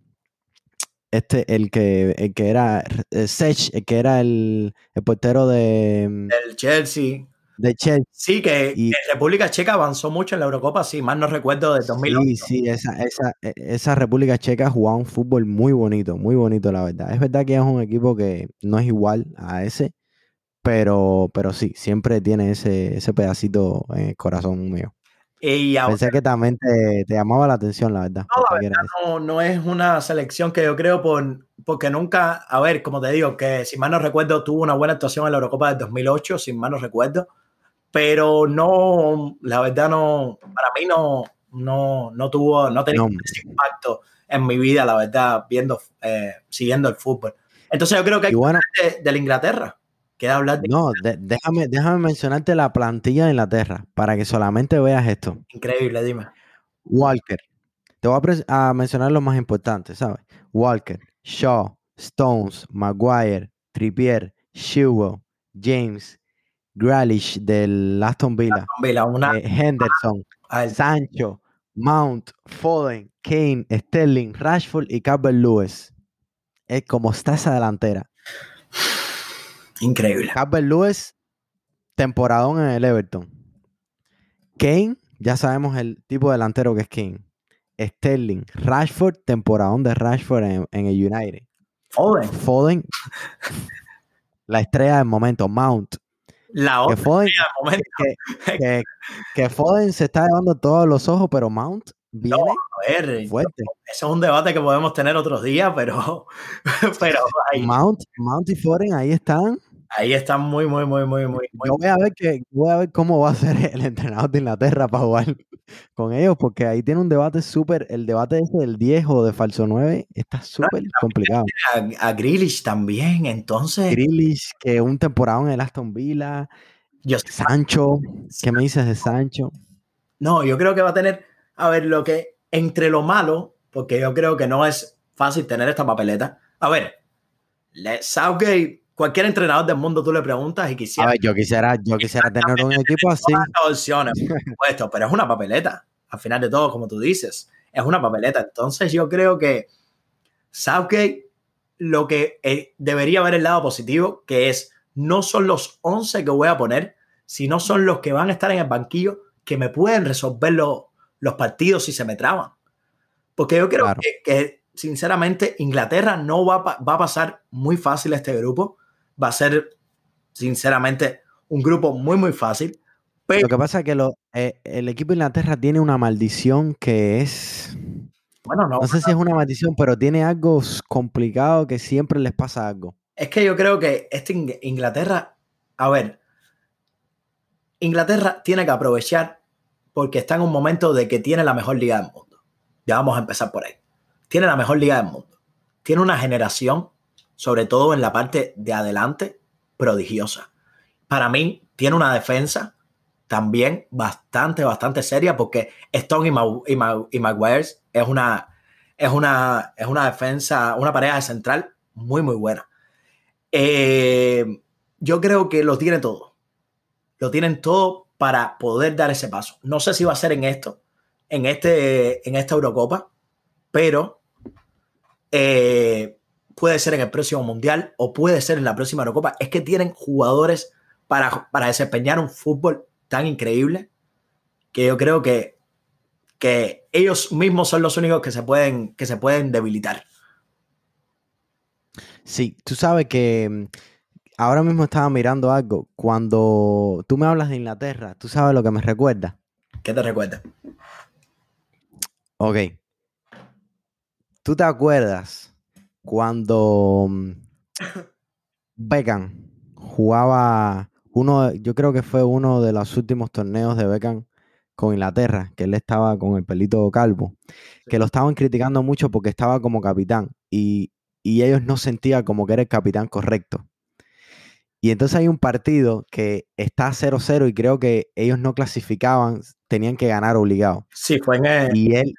Speaker 2: este, el que, el que era eh, Sech, el que era el, portero de...
Speaker 1: Mm, Del Chelsea.
Speaker 2: De Chelsea.
Speaker 1: Sí, que República Checa avanzó mucho en la Eurocopa, sí, más no recuerdo de 2008.
Speaker 2: Sí, sí, esa, esa, e, esa República Checa jugaba un fútbol muy bonito, muy bonito, la verdad. Es verdad que es un equipo que no es igual a ese, pero, pero sí, siempre tiene ese, ese pedacito en el corazón mío. Pensé que también te, llamaba la atención, la verdad.
Speaker 1: No, la verdad no, es una selección que yo creo por, porque nunca, a ver, como te digo, que si mal no recuerdo, tuvo una buena actuación en la Eurocopa del 2008, sin mal no recuerdo, pero no, la verdad no, para mí no, no, no tuvo, no tenía ese impacto en mi vida, la verdad, viendo, eh, siguiendo el fútbol. Entonces yo creo que hay que de la Inglaterra. Queda hablar de...
Speaker 2: No, déjame, déjame mencionarte la plantilla de Inglaterra para que solamente veas esto.
Speaker 1: Increíble, dime.
Speaker 2: Walker. Te voy a, mencionar los más importantes, ¿sabes? Walker, Shaw, Stones, Maguire, Trippier, Shewell, James, Grealish del Aston Villa, eh, Henderson, Sancho, Mount, Foden, Kane, Sterling, Rashford y Calvert Lewis. Es como está esa delantera.
Speaker 1: Increíble.
Speaker 2: Calvert Lewis, temporadón en el Everton. Kane, ya sabemos el tipo de delantero que es Kane. Sterling, Rashford, temporadón de Rashford en, el United.
Speaker 1: Foden.
Speaker 2: Foden, la estrella del momento, Mount.
Speaker 1: La otra
Speaker 2: que Foden, momento. Que, Foden se está llevando todos los ojos, pero Mount viene no, a ver, fuerte.
Speaker 1: Eso es un debate que podemos tener otros días, pero, pero
Speaker 2: Mount, Mount y Foden ahí están
Speaker 1: Ahí está muy, muy, muy, muy, muy.
Speaker 2: Yo voy a ver que voy a ver cómo va a ser el entrenador de Inglaterra para jugar con ellos, porque ahí tiene un debate súper, el debate ese del 10 o de falso 9 está súper complicado.
Speaker 1: A, a Grealish también, entonces.
Speaker 2: Grealish, que un temporada en el Aston Villa. Yo, Sancho, ¿qué me dices de Sancho?
Speaker 1: No, yo creo que va a tener, a ver, lo que entre lo malo, porque yo creo que no es fácil tener esta papeleta. A ver, Southgate, cualquier entrenador del mundo tú le preguntas y quisiera.
Speaker 2: A ver, yo quisiera, yo quisiera tener un equipo así.
Speaker 1: opciones, por supuesto, pero es una papeleta. Al final de todo, como tú dices, es una papeleta. Entonces, yo creo que Southgate lo que eh, debería ver el lado positivo, que es no son los 11 que voy a poner, sino son los que van a estar en el banquillo que me pueden resolver los partidos si se me traban. Porque yo creo que, sinceramente, Inglaterra no va, va a pasar muy fácil este grupo. Va a ser, sinceramente, un grupo muy, muy fácil.
Speaker 2: Pero... Lo que pasa es que eh, el equipo de Inglaterra tiene una maldición que es bueno, no. sé si es una maldición, pero tiene algo complicado que siempre les pasa algo.
Speaker 1: Es que yo creo que este Inglaterra, a ver, Inglaterra tiene que aprovechar porque está en un momento de que tiene la mejor liga del mundo. Ya vamos a empezar por ahí. Tiene la mejor liga del mundo. Tiene una generación, sobre todo en la parte de adelante, prodigiosa. Para mí, tiene una defensa también bastante, bastante seria porque Stone y, Maguire es una, es, una, es una defensa, una pareja de central muy, muy buena. Eh, yo creo que lo tiene todo. Lo tienen todo para poder dar ese paso. No sé si va a ser en esto, en, este, en esta Eurocopa, pero eh, puede ser en el próximo Mundial o puede ser en la próxima Eurocopa. Es que tienen jugadores para, para desempeñar un fútbol tan increíble que yo creo que, que ellos mismos son los únicos que se pueden, que se pueden debilitar.
Speaker 2: Sí, tú sabes que mm, ahora mismo estaba mirando algo. Cuando tú me hablas de Inglaterra, ¿tú sabes lo que me recuerda?
Speaker 1: ¿Qué te recuerda?
Speaker 2: Ok. ¿Tú te acuerdas cuando mm, Beckham jugaba uno, yo creo que fue uno de los últimos torneos de Beckham con Inglaterra, que él estaba con el pelito calvo, que lo estaban criticando mucho porque estaba como capitán y, ellos no sentían como que era el capitán correcto. Y entonces hay un partido que está 0-0 y creo que ellos no clasificaban, tenían que ganar obligado.
Speaker 1: Sí, fue en el...
Speaker 2: Y él,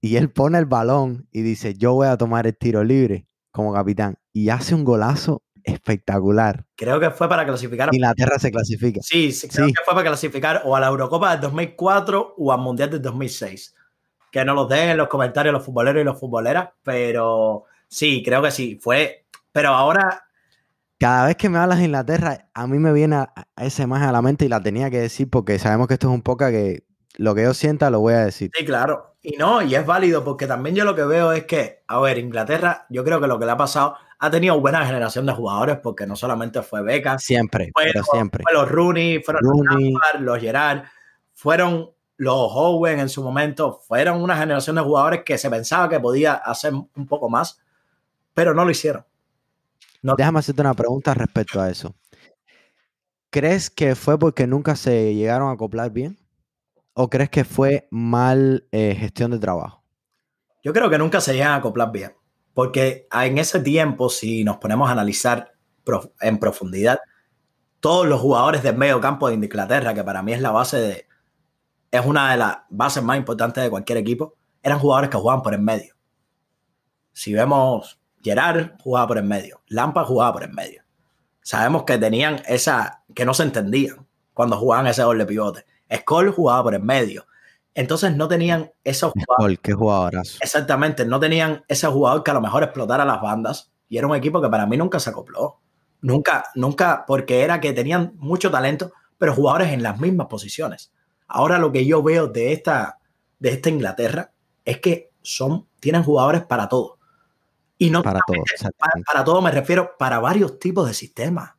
Speaker 2: y él pone el balón y dice, yo voy a tomar el tiro libre como capitán. Y hace un golazo espectacular.
Speaker 1: Creo que fue para clasificar.
Speaker 2: Inglaterra se clasifica.
Speaker 1: Sí, sí creo que fue para clasificar o a la Eurocopa del 2004 o al Mundial del 2006. Que no los den en los comentarios los futboleros y los futboleras, pero sí, creo que sí. Fue. Pero ahora.
Speaker 2: Cada vez que me hablas de Inglaterra, a mí me viene a, esa imagen a la mente y la tenía que decir porque sabemos que esto es un poco que lo que yo sienta lo voy a decir.
Speaker 1: Sí, claro. Y no, y es válido porque también yo lo que veo es que, a ver, Inglaterra, yo creo que lo que le ha pasado ha tenido buena generación de jugadores porque no solamente fue Beca.
Speaker 2: Siempre, pero siempre.
Speaker 1: Fue los Rooney, fueron los los Gerard, fueron los Owen en su momento, fueron una generación de jugadores que se pensaba que podía hacer un poco más, pero no lo hicieron.
Speaker 2: Déjame hacerte una pregunta respecto a eso. ¿Crees que fue porque nunca se llegaron a acoplar bien? ¿O crees que fue mal eh, gestión de trabajo?
Speaker 1: Yo creo que nunca se llegan a acoplar bien. Porque en ese tiempo, si nos ponemos a analizar en profundidad, todos los jugadores del medio campo de Inglaterra, que para mí es la base de, es una de las bases más importantes de cualquier equipo, eran jugadores que jugaban por el medio. Si vemos Gerard jugaba por el medio, Lampa jugaba por el medio. Sabemos que tenían esa, que no se entendían cuando jugaban ese doble pivote. Skoll jugaba por el medio. Entonces no tenían esos
Speaker 2: jugadores. ¿Qué jugadoras?
Speaker 1: Exactamente, no tenían ese jugador que a lo mejor explotara las bandas. Y era un equipo que para mí nunca se acopló. Nunca, nunca, porque era que tenían mucho talento, pero jugadores en las mismas posiciones. Ahora lo que yo veo de esta, de esta Inglaterra es que son, tienen jugadores para todo. Y no
Speaker 2: para todo.
Speaker 1: Para, todo me refiero para varios tipos de sistemas.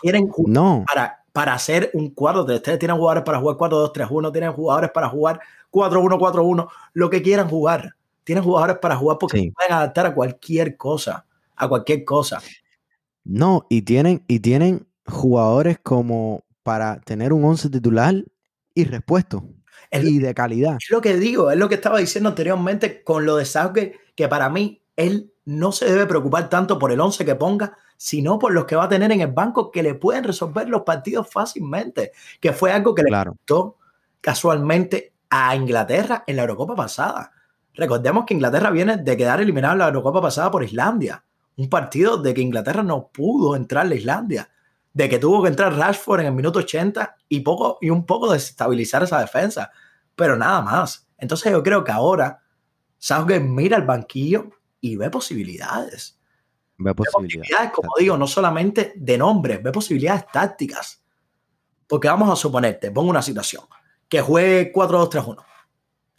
Speaker 1: Tienen
Speaker 2: no.
Speaker 1: para para hacer un cuadro. Ustedes tienen jugadores para jugar 4-2-3-1, tienen jugadores para jugar 4-1-4-1, lo que quieran jugar. Tienen jugadores para jugar porque pueden adaptar a cualquier cosa, a cualquier cosa.
Speaker 2: No, y tienen, y tienen jugadores como para tener un 11 titular y repuesto. y de calidad.
Speaker 1: Es lo que digo, es lo que estaba diciendo anteriormente con lo de Southgate, que para mí él no se debe preocupar tanto por el 11 que ponga, sino por los que va a tener en el banco que le pueden resolver los partidos fácilmente, que fue algo que le gustó casualmente a Inglaterra en la Eurocopa pasada. Recordemos que Inglaterra viene de quedar eliminado en la Eurocopa pasada por Islandia, un partido de que Inglaterra no pudo entrar a Islandia, de que tuvo que entrar Rashford en el minuto 80 y, poco, y un poco desestabilizar esa defensa, pero nada más. Entonces yo creo que ahora Southgate mira el banquillo y ve posibilidades.
Speaker 2: Ve posibilidades.
Speaker 1: como digo, no solamente de nombres, ve posibilidades tácticas. Porque vamos a suponer, te pongo una situación, que juegue 4-2-3-1.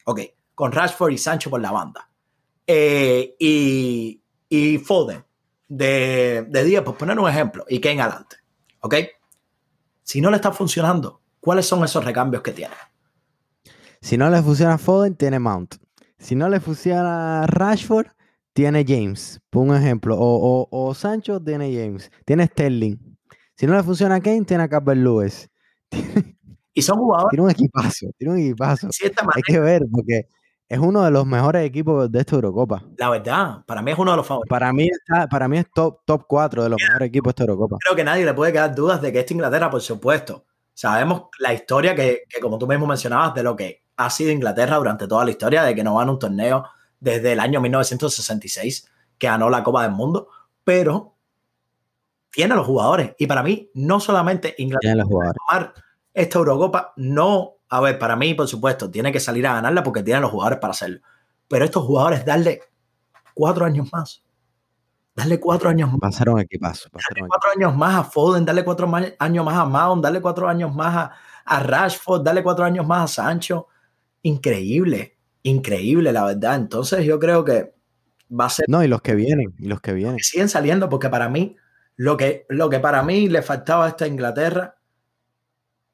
Speaker 1: Ok, con Rashford y Sancho por la banda. Eh, y, y Foden de, de 10, por poner un ejemplo, y Kane adelante. ¿Ok? Si no le está funcionando, ¿cuáles son esos recambios que tiene?
Speaker 2: Si no le funciona Foden, tiene Mount. Si no le funciona Rashford, tiene James. Por un ejemplo. O, o, Sancho, tiene James. Tiene Sterling. Si no le funciona Kane, tiene a Capel Lewis.
Speaker 1: y son jugadores.
Speaker 2: Tiene un equipazo. Tiene un equipazo. Hay que ver, porque es uno de los mejores equipos de esta Eurocopa.
Speaker 1: La verdad, para mí es uno de los favoritos.
Speaker 2: Para mí, para mí es top, top 4 de los mejores equipos de esta Eurocopa.
Speaker 1: Creo que nadie le puede quedar dudas de que esta Inglaterra, por supuesto, sabemos la historia que, que, como tú mismo mencionabas, de lo que ha sido Inglaterra durante toda la historia, de que no van a un torneo desde el año 1966, que ganó la Copa del Mundo, pero tiene los jugadores. Y para mí, no solamente Inglaterra tomar esta Eurocopa, no a ver, para mí, por supuesto, tiene que salir a ganarla porque tienen los jugadores para hacerlo. Pero estos jugadores, darle cuatro años más. Darle cuatro años más.
Speaker 2: Pasaron equipazo.
Speaker 1: Darle cuatro años más a Foden, darle cuatro años más a Mount, darle cuatro años más a, Rashford, darle cuatro años más a Sancho. Increíble, increíble, la verdad. Entonces yo creo que va a ser...
Speaker 2: No, y los que vienen, y los que vienen.
Speaker 1: siguen saliendo porque para mí, lo que, lo que para mí le faltaba a esta Inglaterra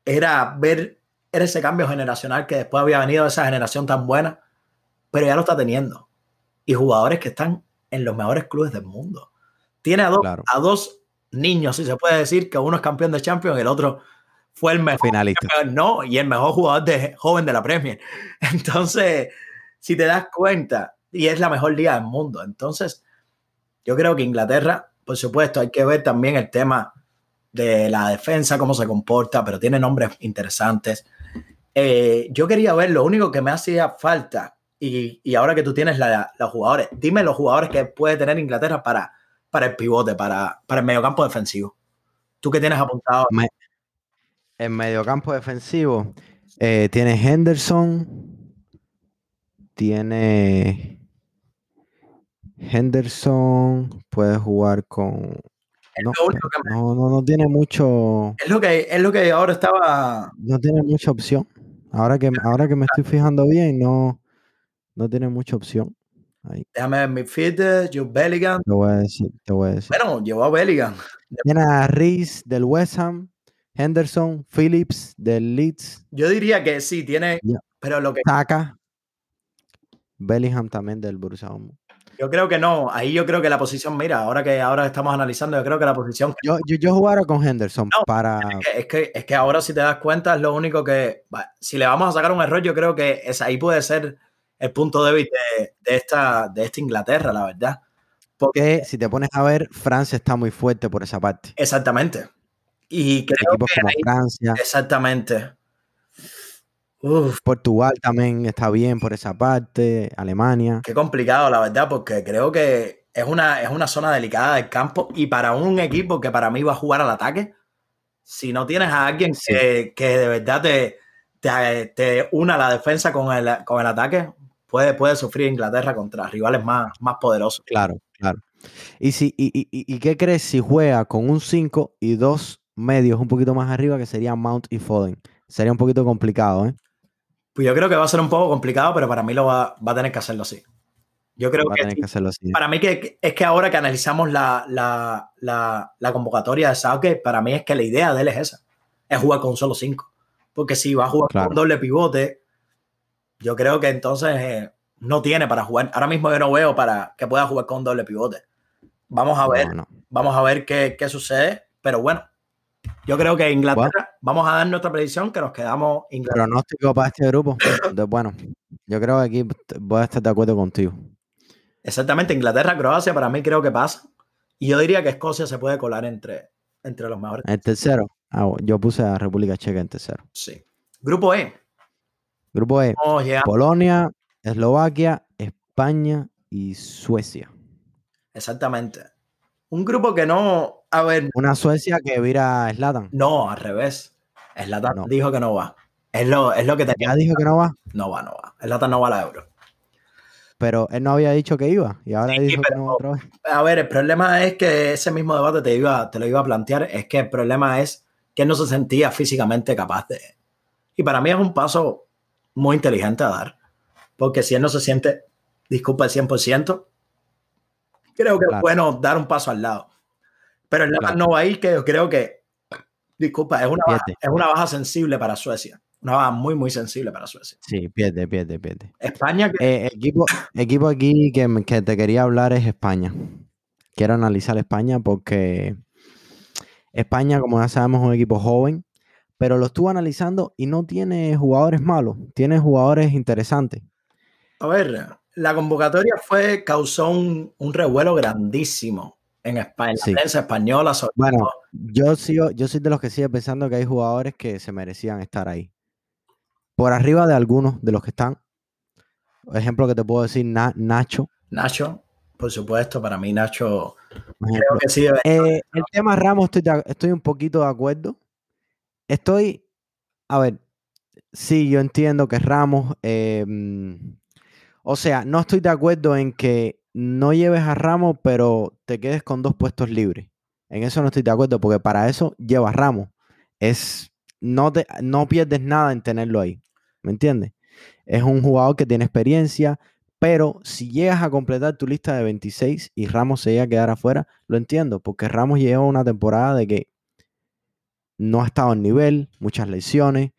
Speaker 1: era ver era ese cambio generacional que después había venido de esa generación tan buena, pero ya lo está teniendo. Y jugadores que están en los mejores clubes del mundo. Tiene a dos, a dos niños, si se puede decir, que uno es campeón de Champions y el otro fue el mejor
Speaker 2: finalista.
Speaker 1: no, y el mejor jugador de, joven de la Premier. Entonces, si te das cuenta, y es la mejor liga del mundo. Entonces, yo creo que Inglaterra, por supuesto, hay que ver también el tema de la defensa, cómo se comporta, pero tiene nombres interesantes. Eh, yo quería ver, lo único que me hacía falta, y, ahora que tú tienes la, los jugadores, dime los jugadores que puede tener Inglaterra para, para el pivote, para, para el mediocampo defensivo. ¿Tú qué tienes apuntado?
Speaker 2: En mediocampo defensivo eh, tiene Henderson, tiene Henderson, puede jugar con no, no, no, tiene mucho.
Speaker 1: Es lo que, es lo que ahora estaba.
Speaker 2: No tiene mucha opción. Ahora que, ahora que me estoy fijando bien, no, no tiene mucha opción.
Speaker 1: Déjame ver mi feed, Joe Bellingham.
Speaker 2: Te voy a decir, te voy a decir.
Speaker 1: Bueno, llevó a Bellingham.
Speaker 2: Tiene a Reese del West Ham, Henderson, Phillips del Leeds.
Speaker 1: Yo diría que sí, tiene. Pero lo que.
Speaker 2: Saca. Bellingham también del Borussia
Speaker 1: yo creo que no. Ahí yo creo que la posición, mira, ahora que ahora estamos analizando, yo creo que la posición.
Speaker 2: Yo, yo, yo jugara con Henderson para.
Speaker 1: Es que, es que, ahora, si te das cuenta, es lo único que. Si le vamos a sacar un error, yo creo que es, ahí puede ser el punto débil de, esta, de esta Inglaterra, la verdad.
Speaker 2: Porque si te pones a ver, Francia está muy fuerte por esa parte.
Speaker 1: Exactamente. Y creo
Speaker 2: Equipos como Francia.
Speaker 1: Exactamente.
Speaker 2: Portugal también está bien por esa parte, Alemania.
Speaker 1: Qué complicado, la verdad, porque creo que es una, es una zona delicada del campo y para un equipo que para mí va a jugar al ataque, si no tienes a alguien que, de verdad te, te, una la defensa con el, con el ataque, puede, puede sufrir Inglaterra contra rivales más, más poderosos.
Speaker 2: Claro, claro. ¿Y, si, y, y, y qué crees si juega con un 5 y dos medios un poquito más arriba, que serían Mount y Foden? Sería un poquito complicado, ¿eh?
Speaker 1: Pues yo creo que va a ser un poco complicado, pero para mí lo va, a tener que hacerlo así. Yo creo que, para mí que es que ahora que analizamos la, convocatoria de Southgate, para mí es que la idea de él es esa, es jugar con solo cinco. Porque si va a jugar con doble pivote, yo creo que entonces eh, no tiene para jugar. Ahora mismo yo no veo para que pueda jugar con doble pivote. Vamos a ver, vamos a ver qué, qué sucede, pero bueno, yo creo que Inglaterra, vamos a dar nuestra predicción que nos quedamos
Speaker 2: Inglaterra. Pronóstico para este grupo. bueno, yo creo que aquí voy a estar de acuerdo contigo.
Speaker 1: Exactamente, Inglaterra, Croacia, para mí creo que pasa. Y yo diría que Escocia se puede colar entre, entre los mejores.
Speaker 2: El tercero. Ah, yo puse a República Checa en tercero.
Speaker 1: Sí. Grupo E.
Speaker 2: Grupo E. Polonia, Eslovaquia, España y Suecia.
Speaker 1: Exactamente. Un grupo que no, a ver,
Speaker 2: Una Suecia que vira a Zlatan.
Speaker 1: no, al revés. Zlatan
Speaker 2: No.
Speaker 1: dijo que no va. Es lo, es lo que tenía.
Speaker 2: Ya dijo que no va,
Speaker 1: No va, no va. Zlatan no va a la Euro.
Speaker 2: pero él no había dicho que iba y ahora
Speaker 1: Sí,
Speaker 2: dijo que no va otra vez.
Speaker 1: A ver, el problema es que ese mismo debate te, iba, te lo iba a plantear, es que el problema es que él no se sentía físicamente capaz de... Y para mí es un paso muy inteligente a dar, porque si él no se siente, disculpa, el 100%, creo que
Speaker 2: Claro.
Speaker 1: es bueno dar un paso al lado. Pero el
Speaker 2: Claro.
Speaker 1: no va a ir, que yo creo que, disculpa, es una, baja, es una baja sensible para Suecia, una baja muy, muy sensible para Suecia.
Speaker 2: Sí, pierde, pierde, pierde.
Speaker 1: España, que
Speaker 2: Eh, equipo, equipo aquí que, que te quería hablar es España. Quiero analizar España porque España, como ya sabemos, es un equipo joven, pero lo estuve analizando y no tiene jugadores malos, tiene jugadores interesantes.
Speaker 1: A ver, la convocatoria fue, causó un, un revuelo grandísimo en España, en la
Speaker 2: Sí.
Speaker 1: prensa española, sobre
Speaker 2: Bueno,
Speaker 1: todo.
Speaker 2: yo, sigo, yo soy de los que sigue pensando que hay jugadores que se merecían estar ahí. Por arriba de algunos de los que están. Ejemplo que te puedo decir, Na- Nacho.
Speaker 1: Nacho, por supuesto, para mí Nacho creo que sí debe-
Speaker 2: Eh, el tema Ramos estoy, estoy un poquito de acuerdo. Estoy, a ver, sí, yo entiendo que Ramos, eh, mm, o sea, no estoy de acuerdo en que no lleves a Ramos, pero te quedes con dos puestos libres. En eso no estoy de acuerdo, porque para eso llevas Ramos. Es, no, te, no pierdes nada en tenerlo ahí. ¿Me entiendes? Es un jugador que tiene experiencia, pero si llegas a completar tu lista de 26 y Ramos se llega a quedar afuera, lo entiendo, porque Ramos lleva una temporada de que no ha estado en nivel, muchas lesiones.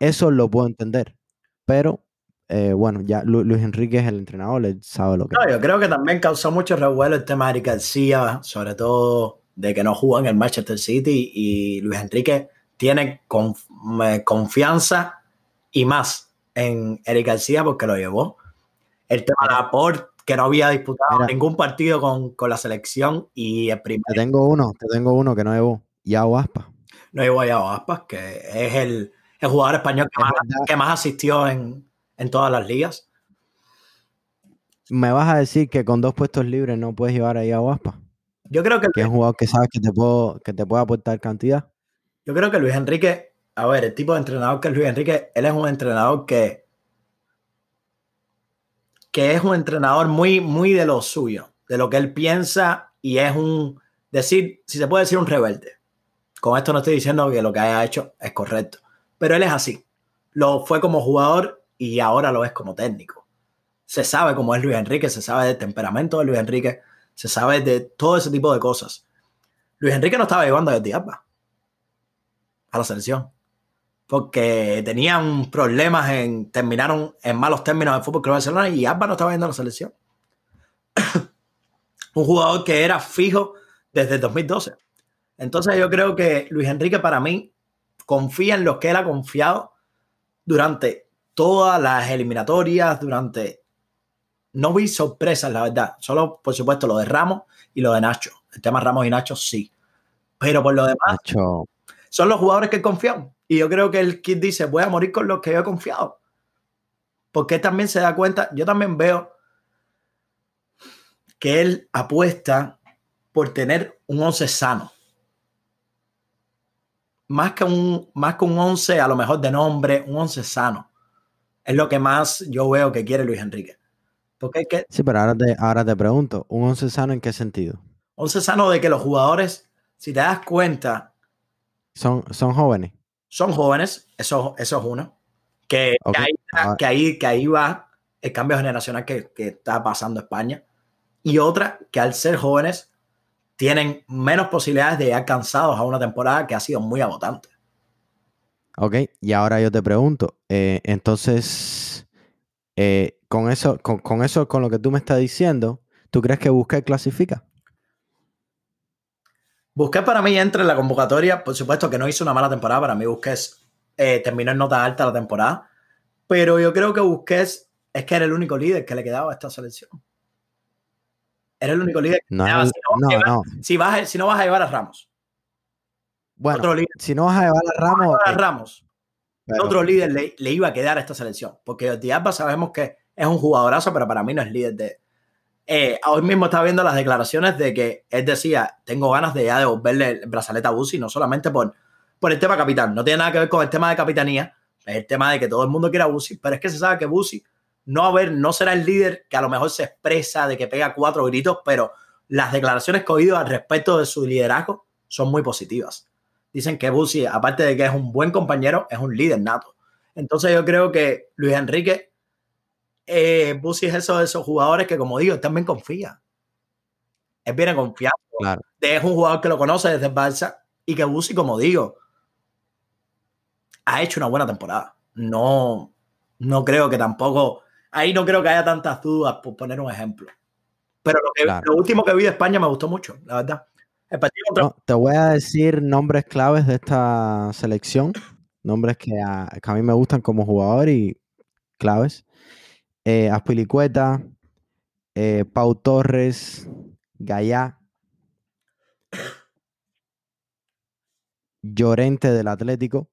Speaker 2: Eso lo puedo entender. Pero eh, bueno, ya Lu- Luis Enrique es el entrenador, él sabe lo que.
Speaker 1: No, yo creo que también causó mucho revuelo el tema de Eric García, sobre todo de que no jugó en el Manchester City y Luis Enrique tiene conf- eh, confianza y más en Eric García porque lo llevó. El tema de Laporte, que no había disputado
Speaker 2: Mira.
Speaker 1: ningún partido con, con la selección y el primer
Speaker 2: Te tengo uno, te tengo uno que no llevó. Yao Aspa.
Speaker 1: no llevó a Yao Aspas, que es el, el jugador español que
Speaker 2: Es
Speaker 1: más,
Speaker 2: verdad.
Speaker 1: que más asistió en, en todas las ligas.
Speaker 2: ¿Me vas a decir que con dos puestos libres no puedes llevar a Yao Aspa?
Speaker 1: Yo creo que
Speaker 2: Que es un jugador que sabes que te, puedo, que te puede aportar cantidad.
Speaker 1: Yo creo que Luis Enrique, a ver, el tipo de entrenador que es Luis Enrique, él es un entrenador que, que es un entrenador muy, muy de lo suyo, de lo que él piensa y es un, decir, si se puede decir un rebelde. Con esto no estoy diciendo que lo que haya hecho es correcto, pero él es así. Lo fue como jugador y ahora lo es como técnico. Se sabe cómo es Luis Enrique, se sabe del temperamento de Luis Enrique, se sabe de todo ese tipo de cosas. Luis Enrique no estaba llevando a Jordi a la selección. Porque tenían problemas en, terminaron en malos términos en Fútbol Club Barcelona y Alba no estaba yendo a la selección. Un jugador que era fijo desde el 2012. Entonces yo creo que Luis Enrique para mí confía en lo que él ha confiado durante todas las eliminatorias, durante... No vi sorpresas, la verdad. Solo, por supuesto, lo de Ramos y lo de Nacho. El tema Ramos y Nacho sí. Pero por lo demás,
Speaker 2: Nacho,
Speaker 1: son los jugadores que he confiado. Y yo creo que el Kid dice, voy a morir con los que yo he confiado. Porque él también se da cuenta, yo también veo que él apuesta por tener un 11 sano. Más que un, más que un 11 a lo mejor de nombre, un 11 sano. Es lo que más yo veo que quiere Luis Enrique. Porque que,
Speaker 2: Sí, pero ahora te, ahora te pregunto, ¿un once sano en qué sentido?
Speaker 1: 11 sano de que los jugadores, si te das cuenta,
Speaker 2: Son, son jóvenes.
Speaker 1: son jóvenes, eso, eso es uno. Que,
Speaker 2: Ok,
Speaker 1: que, ahí,
Speaker 2: ah.
Speaker 1: que, ahí, que ahí va el cambio generacional que, que está pasando España. Y otra, que al ser jóvenes, tienen menos posibilidades de llegar cansados a una temporada que ha sido muy agotante.
Speaker 2: Ok, y ahora yo te pregunto, eh, entonces, eh, con eso, con, con eso, con lo que tú me estás diciendo, ¿tú crees que Busquets clasifica?
Speaker 1: Busquets para mí entra en la convocatoria, por supuesto que no hizo una mala temporada, para mí Busquets eh, terminó en nota alta la temporada, pero yo creo que Busquets es que era el único líder que le quedaba a esta selección. Era el único líder que
Speaker 2: No,
Speaker 1: no,
Speaker 2: no,
Speaker 1: si, vas a- si no vas a llevar a Ramos,
Speaker 2: Bueno,
Speaker 1: otro líder,
Speaker 2: si no vas a llevar a Ramos,
Speaker 1: llevar a
Speaker 2: ok,
Speaker 1: Ramos,
Speaker 2: pero-
Speaker 1: otro líder le, le iba a quedar a esta selección. Porque Jordi Alba sabemos que es un jugadorazo, pero para mí no es líder de. Eh, hoy mismo estaba viendo las declaraciones de que él decía, tengo ganas de ya devolverle el brazalete a Busi, no solamente por, por el tema capitán, no tiene nada que ver con el tema de capitanía, es el tema de que todo el mundo quiera a Busi, pero es que se sabe que Busi no, a ver, no será el líder que a lo mejor se expresa de que pega cuatro gritos, pero las declaraciones que he oído al respecto de su liderazgo son muy positivas. Dicen que Busi, aparte de que es un buen compañero, es un líder nato. Entonces yo creo que Luis Enrique eh, Busi es eso de esos jugadores que, como digo, también confía. Él viene confiado. Es un jugador que lo conoce desde el Barça y que Busi, como digo, ha hecho una buena temporada. No, no creo que tampoco. Ahí no creo que haya tantas dudas, por poner un ejemplo. Pero lo, último que vi de España me gustó mucho, la verdad.
Speaker 2: Te voy a decir nombres claves de esta selección, nombres que a, que a mí me gustan como jugador y claves eh, Aspilicueta, eh, Pau Torres, Gallá, Llorente del Atlético,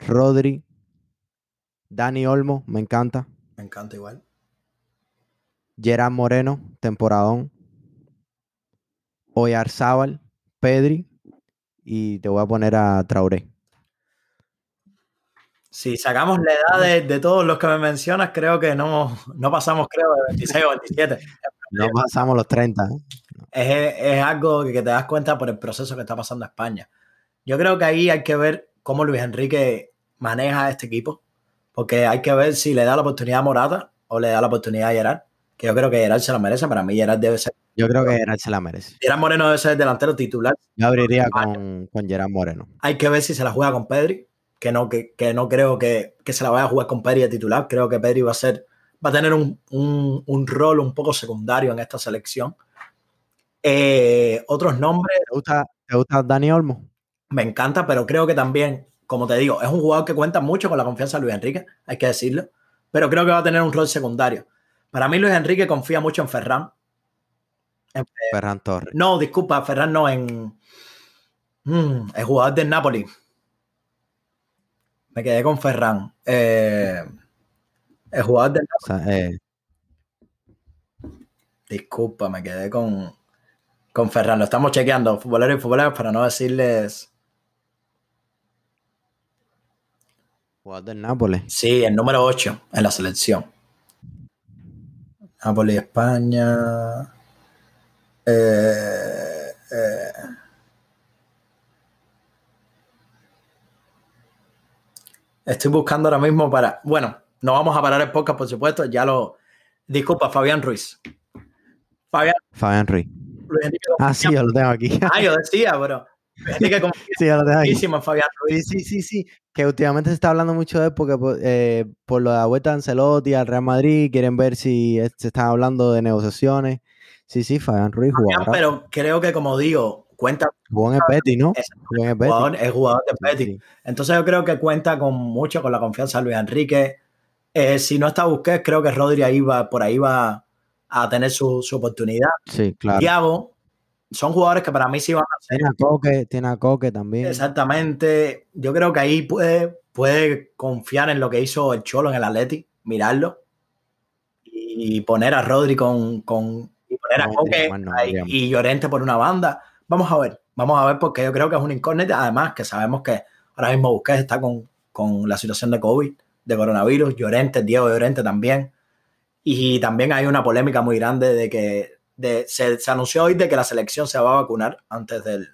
Speaker 2: Rodri, Dani Olmo, me encanta.
Speaker 1: Me encanta igual.
Speaker 2: Gerard Moreno, temporadón. Oyarzábal, Pedri y te voy a poner a Traoré.
Speaker 1: Si sacamos la edad de, todos los que me mencionas, creo que no, no pasamos, creo, de 26 o 27.
Speaker 2: No pasamos los 30.
Speaker 1: Es, es, algo que, te das cuenta por el proceso que está pasando España. Yo creo que ahí hay que ver cómo Luis Enrique maneja este equipo, porque hay que ver si le da la oportunidad a Morata o le da la oportunidad a Gerard, que yo creo que Gerard se la merece. Para mí, Gerard debe ser.
Speaker 2: Yo creo que Gerard se la merece.
Speaker 1: Gerard Moreno debe ser el delantero titular.
Speaker 2: Yo abriría con, con Gerard Moreno.
Speaker 1: Hay que ver si se la juega con Pedri que no, que, no creo que, se la vaya a jugar con Pedri de titular. Creo que Pedri va a ser, va a tener un, rol un poco secundario en esta selección. Eh, otros nombres.
Speaker 2: ¿Te gusta, ¿Te gusta Dani Olmo?
Speaker 1: Me encanta, pero creo que también, como te digo, es un jugador que cuenta mucho con la confianza de Luis Enrique, hay que decirlo. Pero creo que va a tener un rol secundario. Para mí, Luis Enrique confía mucho en Ferran.
Speaker 2: Ferran Torres.
Speaker 1: No, disculpa, Ferran no, en. Mm, el jugador del Napoli. Me quedé con Ferran. Eh, el jugador del. Eh. Disculpa, me quedé con, con Ferran. Lo estamos chequeando, futboleros y futboleros, para no decirles.
Speaker 2: Jugador del Nápoles.
Speaker 1: Sí, el número 8 en la selección. Nápoles, España. Eh, eh. Estoy buscando ahora mismo para. Bueno, no vamos a parar el podcast, por supuesto. Ya lo. Disculpa, Fabián Ruiz.
Speaker 2: Fabián. Fabián Ruiz. Ah, sí, yo lo tengo aquí.
Speaker 1: Ah, yo decía, pero.
Speaker 2: sí, yo lo tengo aquí. Fabián Ruiz. Sí, sí, sí, sí. Que últimamente se está hablando mucho de él porque eh, por lo de la vuelta de Ancelotti al Real Madrid quieren ver si se están hablando de negociaciones. Sí, sí, Fabián Ruiz.
Speaker 1: Fabián, pero creo que, como digo, cuenta.
Speaker 2: Jugó en el ¿no?
Speaker 1: Es, jugador, es jugador de Petty. Entonces yo creo que cuenta con mucho con la confianza de Luis Enrique. Eh, si no está Busquets, creo que Rodri ahí va, por ahí va a tener su, oportunidad.
Speaker 2: Sí, claro.
Speaker 1: Thiago, son jugadores que para mí sí van a
Speaker 2: ser. Tiene a Coque, tiene a Coque también.
Speaker 1: Exactamente. Yo creo que ahí puede, puede confiar en lo que hizo el Cholo en el Atleti, mirarlo y poner a Rodri con, con y Llorente por una banda Vamos a ver, vamos a ver porque yo creo que es una incógnita. Además, que sabemos que ahora mismo Busquets está con, la situación de COVID, de coronavirus, Llorente, Diego Llorente también. Y también hay una polémica muy grande de que se, anunció hoy de que la selección se va a vacunar antes del...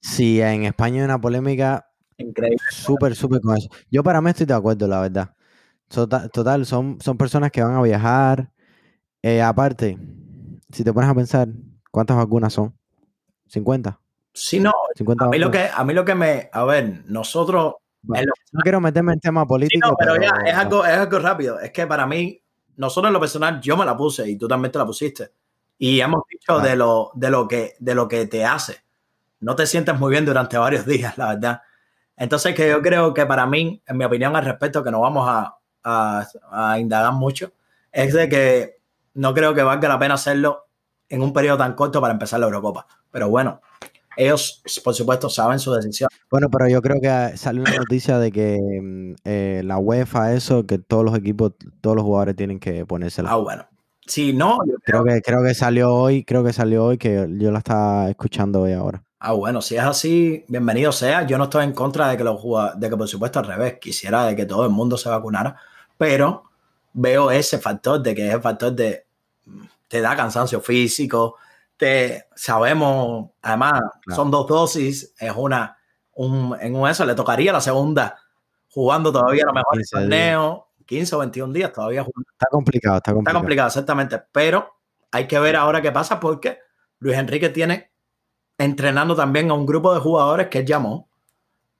Speaker 2: Sí, en España hay una polémica increíble. Súper, súper con eso. Yo para mí estoy de acuerdo, la verdad. Total, son, son personas que van a viajar. Eh, aparte, si te pones a pensar, ¿cuántas vacunas son? 50.
Speaker 1: Sí, no. a, mí lo que, a mí lo que me. A ver, nosotros.
Speaker 2: no quiero meterme en tema político.
Speaker 1: no, pero, ya, es algo, es algo rápido. Es que para mí, nosotros en lo personal, yo me la puse y tú también te la pusiste. Y hemos dicho de, lo, de, lo que, de lo que te hace. No te sientes muy bien durante varios días, la verdad. Entonces, que yo creo que para mí, en mi opinión al respecto, que no vamos a, a, a indagar mucho, es de que no creo que valga la pena hacerlo en un periodo tan corto para empezar la Eurocopa. Pero bueno, ellos, por supuesto, saben su decisión.
Speaker 2: Bueno, pero yo creo que salió una noticia de que mm, eh, la UEFA, eso, que todos los equipos, todos los jugadores tienen que ponérsela.
Speaker 1: Ah, bueno. Si no,
Speaker 2: creo, que, creo que salió hoy, creo que salió hoy, que yo la estaba escuchando hoy ahora.
Speaker 1: Ah, bueno, si es así, bienvenido sea. Yo no estoy en contra de que los jugadores, de que por supuesto al revés, quisiera de que todo el mundo se vacunara, pero veo ese factor de que es el factor de te da cansancio físico, te sabemos, además son dos dosis, es una, un, en un eso le tocaría la segunda jugando todavía a lo mejor el torneo, 15 o 21 días todavía jugando.
Speaker 2: Está complicado, está complicado.
Speaker 1: Está complicado, exactamente, pero hay que ver ahora qué pasa porque Luis Enrique tiene entrenando también a un grupo de jugadores que llamó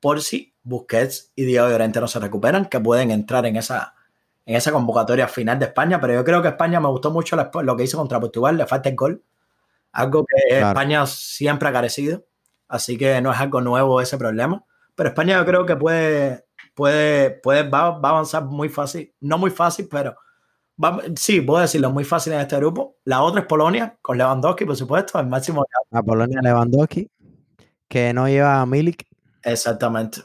Speaker 1: por si Busquets y Diego Llorente no se recuperan, que pueden entrar en esa, en esa convocatoria final de España. Pero yo creo que España me gustó mucho lo que hizo contra Portugal, le falta el gol, algo que España siempre ha carecido, así que no es algo nuevo ese problema. Pero España yo creo que puede, puede, puede va, va a avanzar muy fácil, no muy fácil, pero sí, puedo decirlo, muy fácil en este grupo. La otra es Polonia, con Lewandowski, por supuesto, el máximo.
Speaker 2: La Polonia Lewandowski, que no lleva a Milik.
Speaker 1: Exactamente.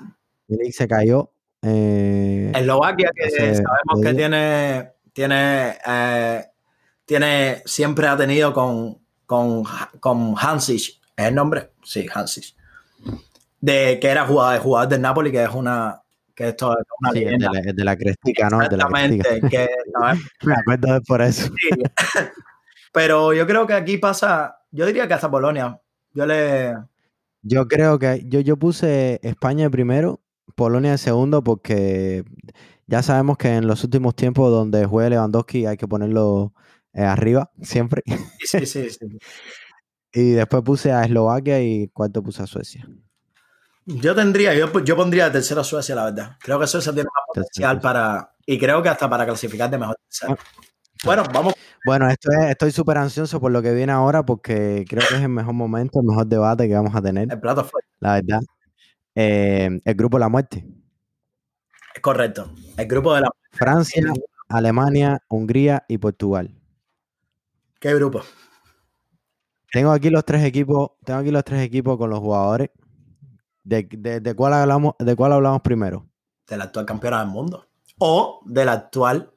Speaker 2: Milik se cayó. Eh,
Speaker 1: Eslovaquia, que sabemos que tiene, tiene, eh, tiene, siempre ha tenido con, con, con Hansich, ¿es el nombre? Sí, Hansich. De que era jugador, jugador del Napoli, que es una, que esto es una
Speaker 2: sí, de, la, de la crestica, ¿no?
Speaker 1: Exactamente, que,
Speaker 2: Me acuerdo por eso.
Speaker 1: Pero yo creo que aquí pasa, yo diría que hasta Polonia. Yo le...
Speaker 2: Yo creo que yo, yo puse España primero, Polonia en segundo, porque ya sabemos que en los últimos tiempos donde juega Lewandowski hay que ponerlo eh, arriba, siempre.
Speaker 1: Sí, sí, sí.
Speaker 2: y después puse a Eslovaquia y cuarto puse a Suecia.
Speaker 1: Yo tendría, yo, yo pondría tercero a Suecia, la verdad. Creo que Suecia tiene más potencial para, y creo que hasta para clasificar de mejor tercero. Bueno, vamos.
Speaker 2: Bueno, esto estoy súper ansioso por lo que viene ahora porque creo que es el mejor momento, el mejor debate que vamos a tener.
Speaker 1: El plato.
Speaker 2: La verdad. Eh, el grupo de la muerte.
Speaker 1: Correcto. El grupo de la
Speaker 2: Francia, Alemania, Hungría y Portugal.
Speaker 1: ¿Qué grupo?
Speaker 2: Tengo aquí los tres equipos, tengo aquí los tres equipos con los jugadores. ¿De, cuál hablamos, ¿De cuál hablamos primero?
Speaker 1: Del actual campeón del mundo. O del actual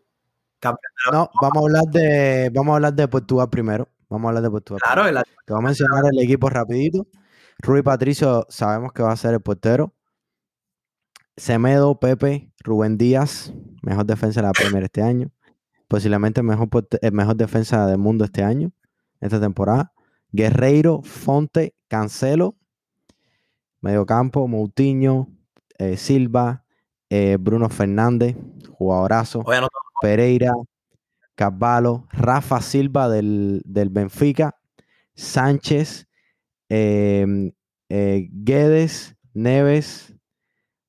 Speaker 1: campeón
Speaker 2: No, vamos a hablar de vamos a hablar de Portugal primero. Vamos a hablar de Portugal.
Speaker 1: Claro,
Speaker 2: Te voy a mencionar el equipo rapidito. Rui Patricio, sabemos que va a ser el portero. Semedo, Pepe, Rubén Díaz, mejor defensa de la Premier este año. Posiblemente mejor, el mejor defensa del mundo este año, esta temporada. Guerreiro, Fonte, Cancelo, Mediocampo, Moutinho, eh, Silva, eh, Bruno Fernández, jugadorazo, Pereira, Caballo, Rafa Silva del, Benfica, Sánchez, em, eh, Guedes, Neves,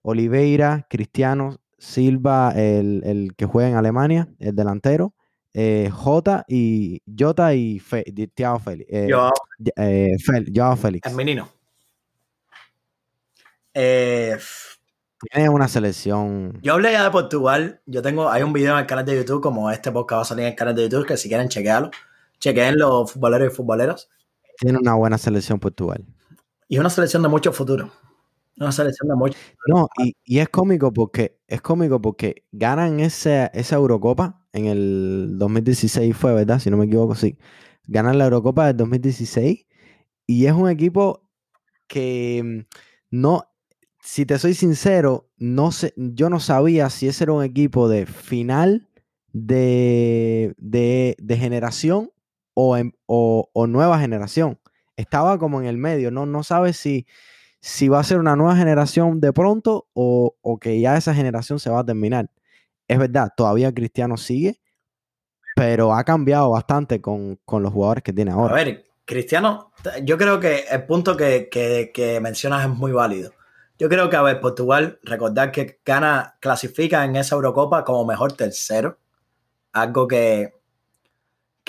Speaker 2: Oliveira, Cristiano, Silva, el, que juega en Alemania, el delantero, Jota y Jota y Fe, Thiago Félix. Joao Félix.
Speaker 1: El menino. Eh,
Speaker 2: Tiene una selección.
Speaker 1: Yo hablé ya de Portugal. Yo tengo, hay un video en el canal de YouTube, como este podcast va a salir en el canal de YouTube, que si quieren chequearlo, chequeen los futboleros y futboleras.
Speaker 2: Tiene una buena selección Portugal.
Speaker 1: Y una selección de mucho futuro. Una selección de mucho
Speaker 2: No, y, es cómico porque es cómico porque ganan esa, esa Eurocopa en el 2016 fue, ¿verdad? Si no me equivoco, sí. Ganan la Eurocopa del 2016 y es un equipo que mm, no, si te soy sincero, no sé, yo no sabía si ese era un equipo de final de, generación o, nueva generación. Estaba como en el medio, no, no sabes si, si va a ser una nueva generación de pronto o, que ya esa generación se va a terminar. Es verdad, todavía Cristiano sigue, pero ha cambiado bastante con, con los jugadores que tiene ahora.
Speaker 1: A ver, Cristiano, yo creo que el punto que, que mencionas es muy válido. Yo creo que, a ver, Portugal, recordar que gana, clasifica en esa Eurocopa como mejor tercero. Algo que.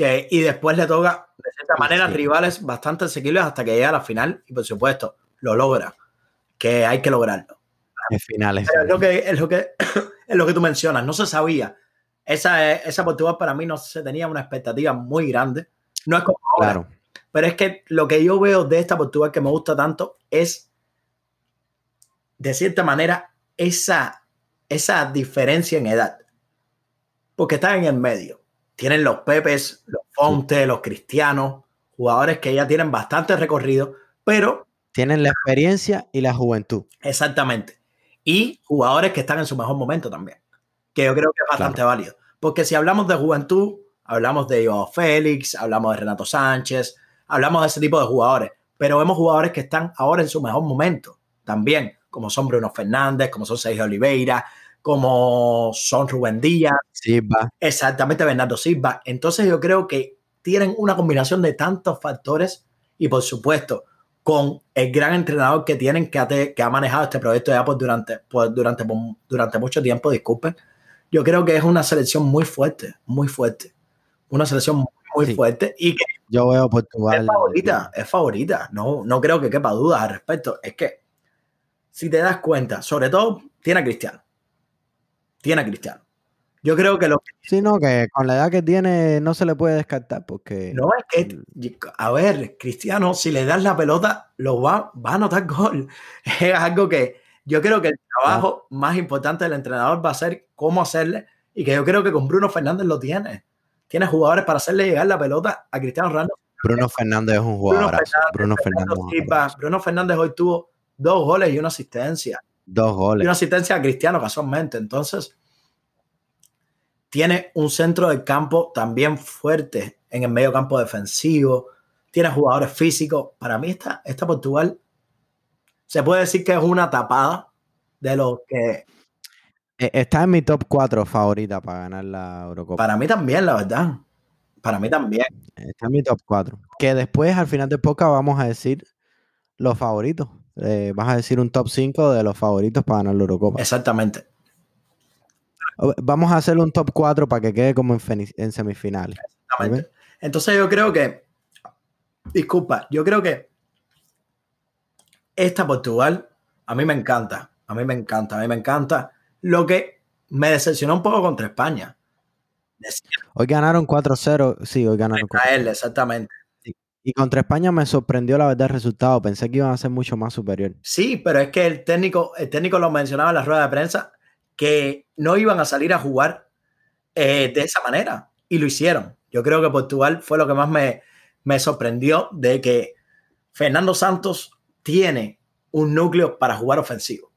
Speaker 1: Que y después le toca, de cierta manera, rivales bastante asequibles hasta que llega a la final. Y por supuesto, lo logra. Que hay que lograrlo.
Speaker 2: Es finales.
Speaker 1: es lo que, es lo que, es lo que tú mencionas. No se sabía. Esa, esa Portugal para mí no se tenía una expectativa muy grande. No es como
Speaker 2: claro.
Speaker 1: Pero es que lo que yo veo de esta Portugal que me gusta tanto es, de cierta manera, esa, esa diferencia en edad. Porque están en el medio. Tienen los Pepes, los Fonte, los Cristianos, jugadores que ya tienen bastante recorrido, pero...
Speaker 2: Tienen la experiencia y la juventud.
Speaker 1: Exactamente. Y jugadores que están en su mejor momento también, que yo creo que es bastante válido. Porque si hablamos de juventud, hablamos de Joao Félix, hablamos de Renato Sánchez, hablamos de ese tipo de jugadores, pero vemos jugadores que están ahora en su mejor momento también, como son Bruno Fernández, como son Sergio Oliveira, como son Rubén Díaz,
Speaker 2: Silva.
Speaker 1: exactamente Bernardo Silva. Entonces yo creo que tienen una combinación de tantos factores y por supuesto con el gran entrenador que tienen que ha, que ha manejado este proyecto de Apple durante, pues, durante, durante mucho tiempo, disculpen. Yo creo que es una selección muy fuerte, muy fuerte. Una selección muy, fuerte y que
Speaker 2: yo veo Portugal.
Speaker 1: Es favorita, es favorita. No, no creo que quepa dudas al respecto. Es que, si te das cuenta, sobre todo, tiene a Cristiano. Tiene a Cristiano. Yo creo que lo
Speaker 2: Sí, no, que con la edad que tiene no se le puede descartar porque...
Speaker 1: No, es que, a ver, Cristiano, si le das la pelota, lo va, va a anotar gol. Es algo que yo creo que el trabajo más importante del entrenador va a ser cómo hacerle y que yo creo que con Bruno Fernández lo tiene tiene jugadores para hacerle llegar la pelota a Cristiano Ronaldo.
Speaker 2: Bruno Fernández es un jugador. Bruno
Speaker 1: Fernández, Bruno Fernández hoy tuvo dos goles y una asistencia.
Speaker 2: Dos goles.
Speaker 1: Y una asistencia a Cristiano casualmente. Entonces, tiene un centro del campo también fuerte en el medio campo defensivo. Tiene jugadores físicos. Para mí, esta, esta Portugal se puede decir que es una tapada de lo que
Speaker 2: eh, está en mi top 4 favorita para ganar la Eurocopa.
Speaker 1: Para mí también, la verdad. Para mí también.
Speaker 2: Está en mi top 4. Que después, al final de poca, vamos a decir los favoritos. Eh, vas a decir un top 5 de los favoritos para ganar la Eurocopa.
Speaker 1: Exactamente.
Speaker 2: Vamos a hacer un top 4 para que quede como en, semifinales.
Speaker 1: Exactamente. Entonces yo creo que, disculpa, yo creo que esta Portugal a mí me encanta. A mí me encanta, a mí me encanta. Lo que me decepcionó un poco contra España.
Speaker 2: Hoy ganaron 4-0, sí, hoy ganaron
Speaker 1: 4 exactamente.
Speaker 2: Y contra España me sorprendió la verdad el resultado. Pensé que iban a ser mucho más superior.
Speaker 1: Sí, pero es que el técnico, el técnico lo mencionaba en la rueda de prensa que no iban a salir a jugar eh, de esa manera. Y lo hicieron. Yo creo que Portugal fue lo que más me, me sorprendió de que Fernando Santos tiene un núcleo para jugar ofensivo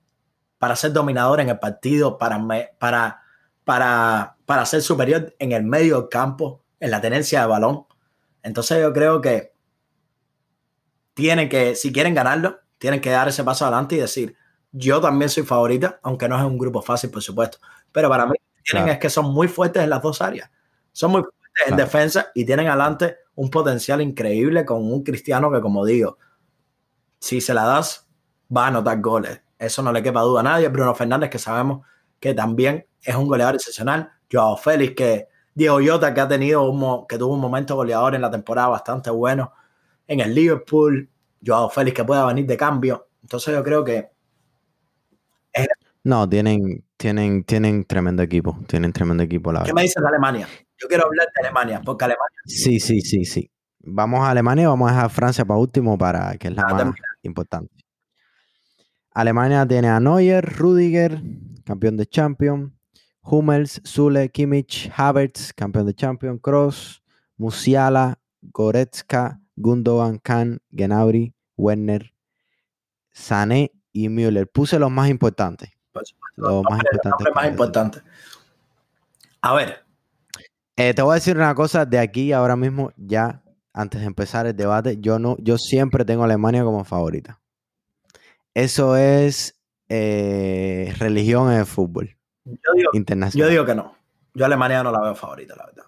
Speaker 1: para ser dominador en el partido, para, para, para, para ser superior en el medio del campo, en la tenencia de balón. Entonces yo creo que tienen que, si quieren ganarlo, tienen que dar ese paso adelante y decir, yo también soy favorita, aunque no es un grupo fácil, por supuesto. Pero para mí, tienen es que son muy fuertes en las dos áreas. Son muy fuertes en defensa y tienen adelante un potencial increíble con un cristiano que, como digo, si se la das, va a anotar goles. Eso no le quepa duda a nadie. Bruno Fernández, que sabemos que también es un goleador excepcional. Joao Félix, que Diego Yota, que ha tenido un, que tuvo un momento goleador en la temporada bastante bueno en el Liverpool. Joao Félix, que pueda venir de cambio. Entonces yo creo que...
Speaker 2: No, tienen, tienen, tienen tremendo equipo. Tienen tremendo equipo, la
Speaker 1: ¿Qué me dices de Alemania? Yo quiero hablar de Alemania, porque Alemania...
Speaker 2: Sí, sí, sí, sí. Vamos a Alemania y vamos a dejar Francia para último, para que es la más importante. Alemania tiene a Neuer, Rudiger, campeón de Champions, Hummels, Zule, Kimmich, Havertz, campeón de Champions, Kroos, Musiala, Goretzka, Gundogan, Kahn, Gnabry, Werner, Sané y Müller. Puse los más importantes.
Speaker 1: los, más, importantes. A ver.
Speaker 2: Eh, te voy a decir una cosa de aquí ahora mismo, ya antes de empezar el debate. Yo no, yo siempre tengo a Alemania como favorita. Eso es eh, religión en el fútbol
Speaker 1: yo digo, internacional. Yo digo que no. Yo Alemania no la veo favorita, la verdad.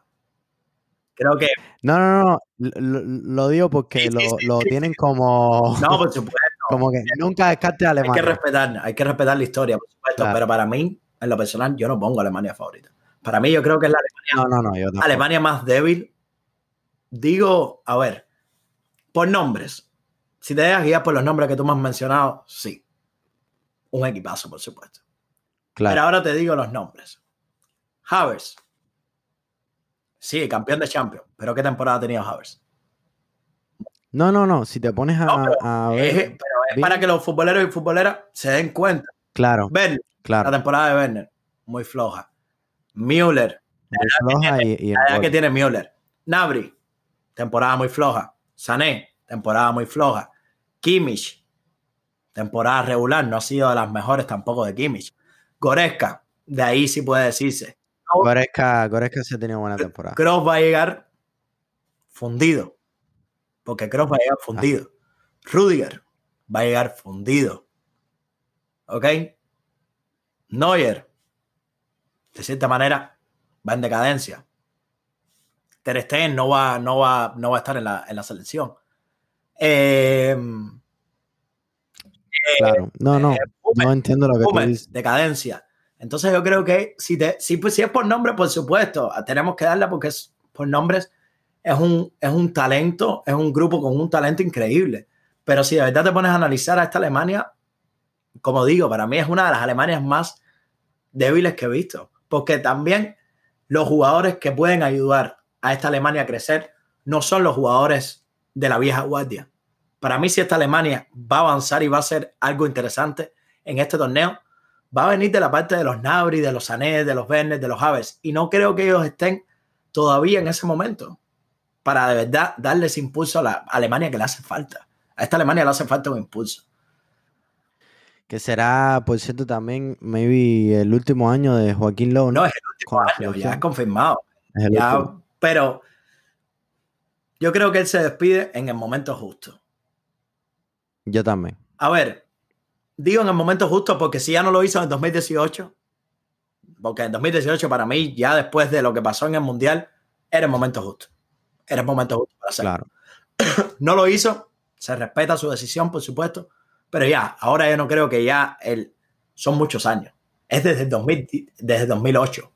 Speaker 1: Creo que.
Speaker 2: No, no, no. Lo, digo porque lo, tienen como.
Speaker 1: No, por supuesto.
Speaker 2: Como que nunca descarte a Alemania.
Speaker 1: Hay que respetar, hay que respetar la historia, por supuesto. Pero para mí, en lo personal, yo no pongo a Alemania favorita. Para mí, yo creo que es la
Speaker 2: Alemania. No, no, no.
Speaker 1: Alemania más débil. Digo, a ver, por nombres. Si te dejas guiar por los nombres que tú me has mencionado, sí. Un equipazo, por supuesto. Pero ahora te digo los nombres. Havers. Sí, campeón de Champions. Pero ¿qué temporada ha tenido Havers?
Speaker 2: No, no, no. Si te pones a,
Speaker 1: No, pero
Speaker 2: a
Speaker 1: Es, pero para que los futboleros y futboleras se den cuenta.
Speaker 2: Claro,
Speaker 1: Werner, la
Speaker 2: claro.
Speaker 1: temporada de Werner, muy floja. Müller,
Speaker 2: Muy floja y, y el
Speaker 1: la edad
Speaker 2: gol.
Speaker 1: que tiene Müller. Nabri, temporada muy floja. Sané, temporada muy floja. Kimmich, temporada regular, no ha sido de las mejores tampoco de Kimmich. Goretzka, de ahí sí puede decirse.
Speaker 2: Goretzka, Goretzka se ha tenido buena temporada.
Speaker 1: Kroos va a llegar fundido. Porque Kroos va a llegar fundido. Rudiger va a llegar fundido. ¿Ok? Neuer, de cierta manera, va en decadencia. Ter Stegen no va, no va, no va a estar en la, en la selección. Eh,
Speaker 2: Claro. No, no.
Speaker 1: Hummels,
Speaker 2: No entiendo lo que tú dices.
Speaker 1: decadencia. Entonces yo creo que si, te, si, pues, si es por nombre, por supuesto, tenemos que darla porque es, por nombres es un, es un talento, es un grupo con un talento increíble. Pero si de verdad te pones a analizar a esta Alemania, como digo, para mí es una de las Alemanias más débiles que he visto. Porque también los jugadores que pueden ayudar a esta Alemania a crecer no son los jugadores de la vieja guardia. Para mí, si esta Alemania va a avanzar y va a ser algo interesante en este torneo, va a venir de la parte de los Nabri, de los Sané, de los Werner, de los Havers. Y no creo que ellos estén todavía en ese momento para de verdad darles impulso a la Alemania que le hace falta. A esta Alemania le hace falta un impulso.
Speaker 2: Que será, por cierto, también, maybe el último año de Joaquín Lowe.
Speaker 1: No, es el último año, ya es confirmado.
Speaker 2: Es el
Speaker 1: Ya,
Speaker 2: último.
Speaker 1: pero yo creo que él se despide en el momento justo.
Speaker 2: Yo también.
Speaker 1: A ver, digo en el momento justo porque si ya no lo hizo en el 2018, porque en 2018 para mí, ya después de lo que pasó en el Mundial, era el momento justo. Era el momento justo para hacerlo.
Speaker 2: Claro.
Speaker 1: No lo hizo, se respeta su decisión, por supuesto, pero ya, ahora yo no creo que ya él, son muchos años. Es desde, el 2000 desde 2008.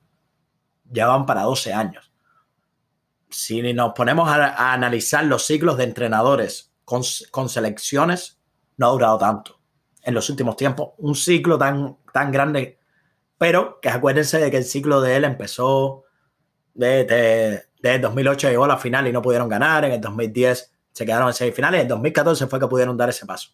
Speaker 1: Ya van para 12 años. Si nos ponemos a, a analizar los ciclos de entrenadores con, con selecciones, no ha durado tanto. En los últimos tiempos, un ciclo tan, tan grande, pero que acuérdense de que el ciclo de él empezó desde de 2008 llegó a la final y no pudieron ganar, en el 2010 se quedaron en semifinales, en el 2014 fue que pudieron dar ese paso.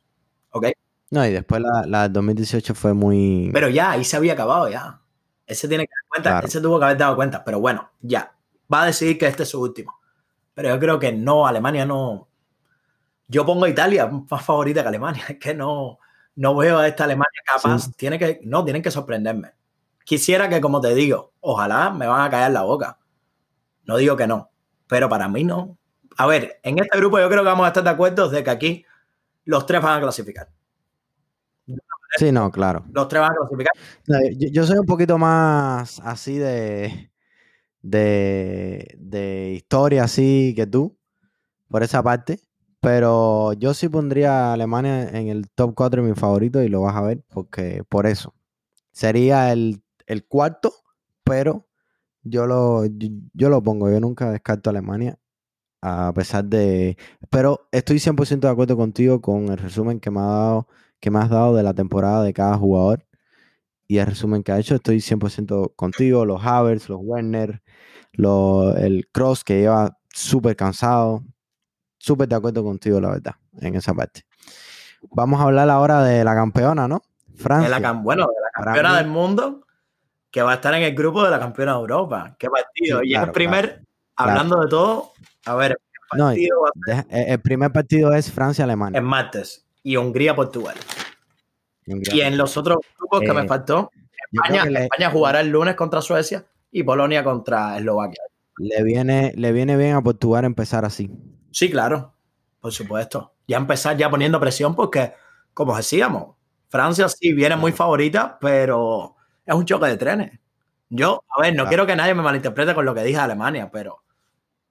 Speaker 1: ¿Ok?
Speaker 2: No, y después la, la del 2018 fue muy.
Speaker 1: Pero ya, ahí se había acabado ya. Ese tiene que dar cuenta,
Speaker 2: Claro.
Speaker 1: ese tuvo que haber dado cuenta, pero bueno, ya. Va a decidir que este es su último. Pero yo creo que no, Alemania no. Yo pongo a Italia más favorita que Alemania. Es que no, no veo a esta Alemania capaz.
Speaker 2: Sí.
Speaker 1: Tiene que, no, tienen que sorprenderme. Quisiera que, como te digo, ojalá me van a callar la boca. No digo que no, pero para mí no. A ver, en este grupo yo creo que vamos a estar de acuerdo de que aquí los tres van a clasificar.
Speaker 2: Sí, no, claro.
Speaker 1: Los tres van a clasificar.
Speaker 2: No, yo, yo soy un poquito más así de, de, de historia así que tú, por esa parte. Pero yo sí pondría a Alemania en el top 4 de mis favoritos y lo vas a ver porque por eso. Sería el, el cuarto, pero yo lo, yo, lo pongo. Yo nunca descarto a Alemania a pesar de... Pero estoy 100% de acuerdo contigo con el resumen que me, ha dado, que me has dado de la temporada de cada jugador y el resumen que ha hecho. Estoy 100% contigo. Los Havertz, los Werner, el Cross que lleva súper cansado. Súper de acuerdo contigo, la verdad, en esa parte. Vamos a hablar ahora de la campeona, ¿no?
Speaker 1: De
Speaker 2: Francia.
Speaker 1: la, bueno, de la campeona
Speaker 2: mí-
Speaker 1: del mundo que va a estar en el grupo de la campeona de Europa. ¿Qué partido?
Speaker 2: Sí,
Speaker 1: y
Speaker 2: claro,
Speaker 1: el primer, hablando de todo, a ver, el
Speaker 2: No,
Speaker 1: partido va a
Speaker 2: Deja- eh, el primer partido es Francia-Alemania.
Speaker 1: ser en martes y Hungría-Portugal. Y en los otros grupos que
Speaker 2: Eh,
Speaker 1: me faltó,
Speaker 2: Yo creo
Speaker 1: España,
Speaker 2: que le-
Speaker 1: España jugará el lunes contra Suecia y Polonia contra Eslovaquia.
Speaker 2: le, viene, le viene bien a Portugal empezar así.
Speaker 1: Sí, claro, por supuesto. Ya empezar ya poniendo presión porque, como decíamos, Francia sí viene muy favorita, pero es un choque de trenes. Yo, a ver, no
Speaker 2: Claro.
Speaker 1: quiero que nadie me malinterprete con lo que dije de Alemania, pero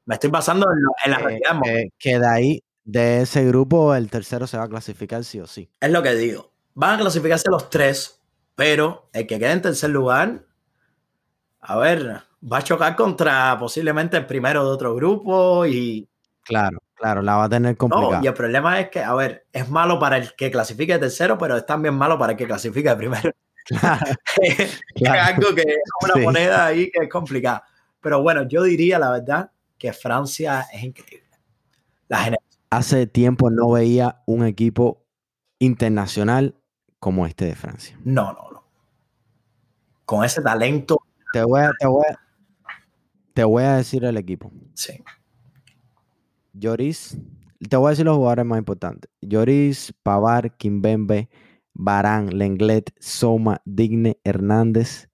Speaker 1: me estoy basando en, lo- en la
Speaker 2: Eh,
Speaker 1: realidad.
Speaker 2: eh, que de ahí, de ese grupo, el tercero se va a clasificar sí o sí.
Speaker 1: Es lo que digo. Van a clasificarse los tres, pero el que quede en tercer lugar, a ver, va a chocar contra posiblemente el primero de otro grupo y
Speaker 2: Claro, claro, la va a tener
Speaker 1: No,
Speaker 2: complicada.
Speaker 1: y el problema es que, a ver, es malo para el que clasifique de tercero, pero es también malo para el que clasifique de primero.
Speaker 2: Claro,
Speaker 1: es algo que es una
Speaker 2: Sí.
Speaker 1: moneda ahí que es complicada. Pero bueno, yo diría la verdad que Francia es increíble. La
Speaker 2: hace tiempo no veía un equipo internacional como este de Francia.
Speaker 1: No, no, no. Con ese talento.
Speaker 2: Te voy a, te voy a, te voy a decir el equipo.
Speaker 1: Sí.
Speaker 2: Lloris, te voy a decir los jugadores más importantes. Lloris, Pavar, Kimbembe, Barán, Lenglet, Soma, Digne, Hernández,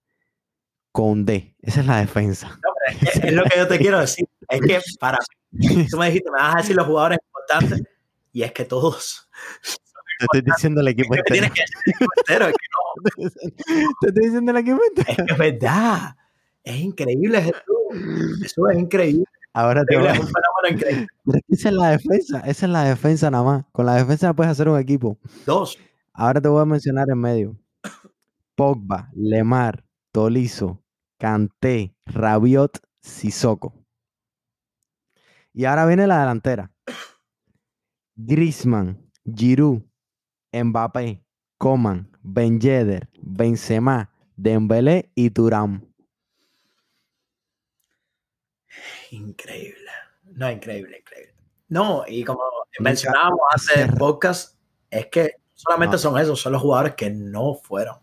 Speaker 2: Conde. Esa es la defensa.
Speaker 1: No, pero es, que es lo que yo te quiero decir. Es que para mí, tú me dijiste, me vas a decir los jugadores importantes, y es que todos.
Speaker 2: Te estoy diciendo el equipo
Speaker 1: Es que
Speaker 2: entero.
Speaker 1: tienes que decir el equipo entero, es que no.
Speaker 2: Te estoy diciendo el equipo entero.
Speaker 1: Es que es verdad. Es increíble, Jesús. Eso es increíble.
Speaker 2: Ahora te voy a... Esa es la defensa. Esa es la defensa nada más. Con la defensa puedes hacer un equipo.
Speaker 1: Dos.
Speaker 2: Ahora te voy a mencionar en medio. Pogba, Lemar, Tolizo, Kanté, Rabiot, Sissoko. Y ahora viene la delantera. Griezmann, Giroud, Mbappé, Coman, Ben Yedder, Benzema, Dembélé y Turam.
Speaker 1: Increíble. No, increíble, increíble. No, y como mencionábamos hace podcast, es que solamente
Speaker 2: No.
Speaker 1: son esos, son los jugadores que no fueron.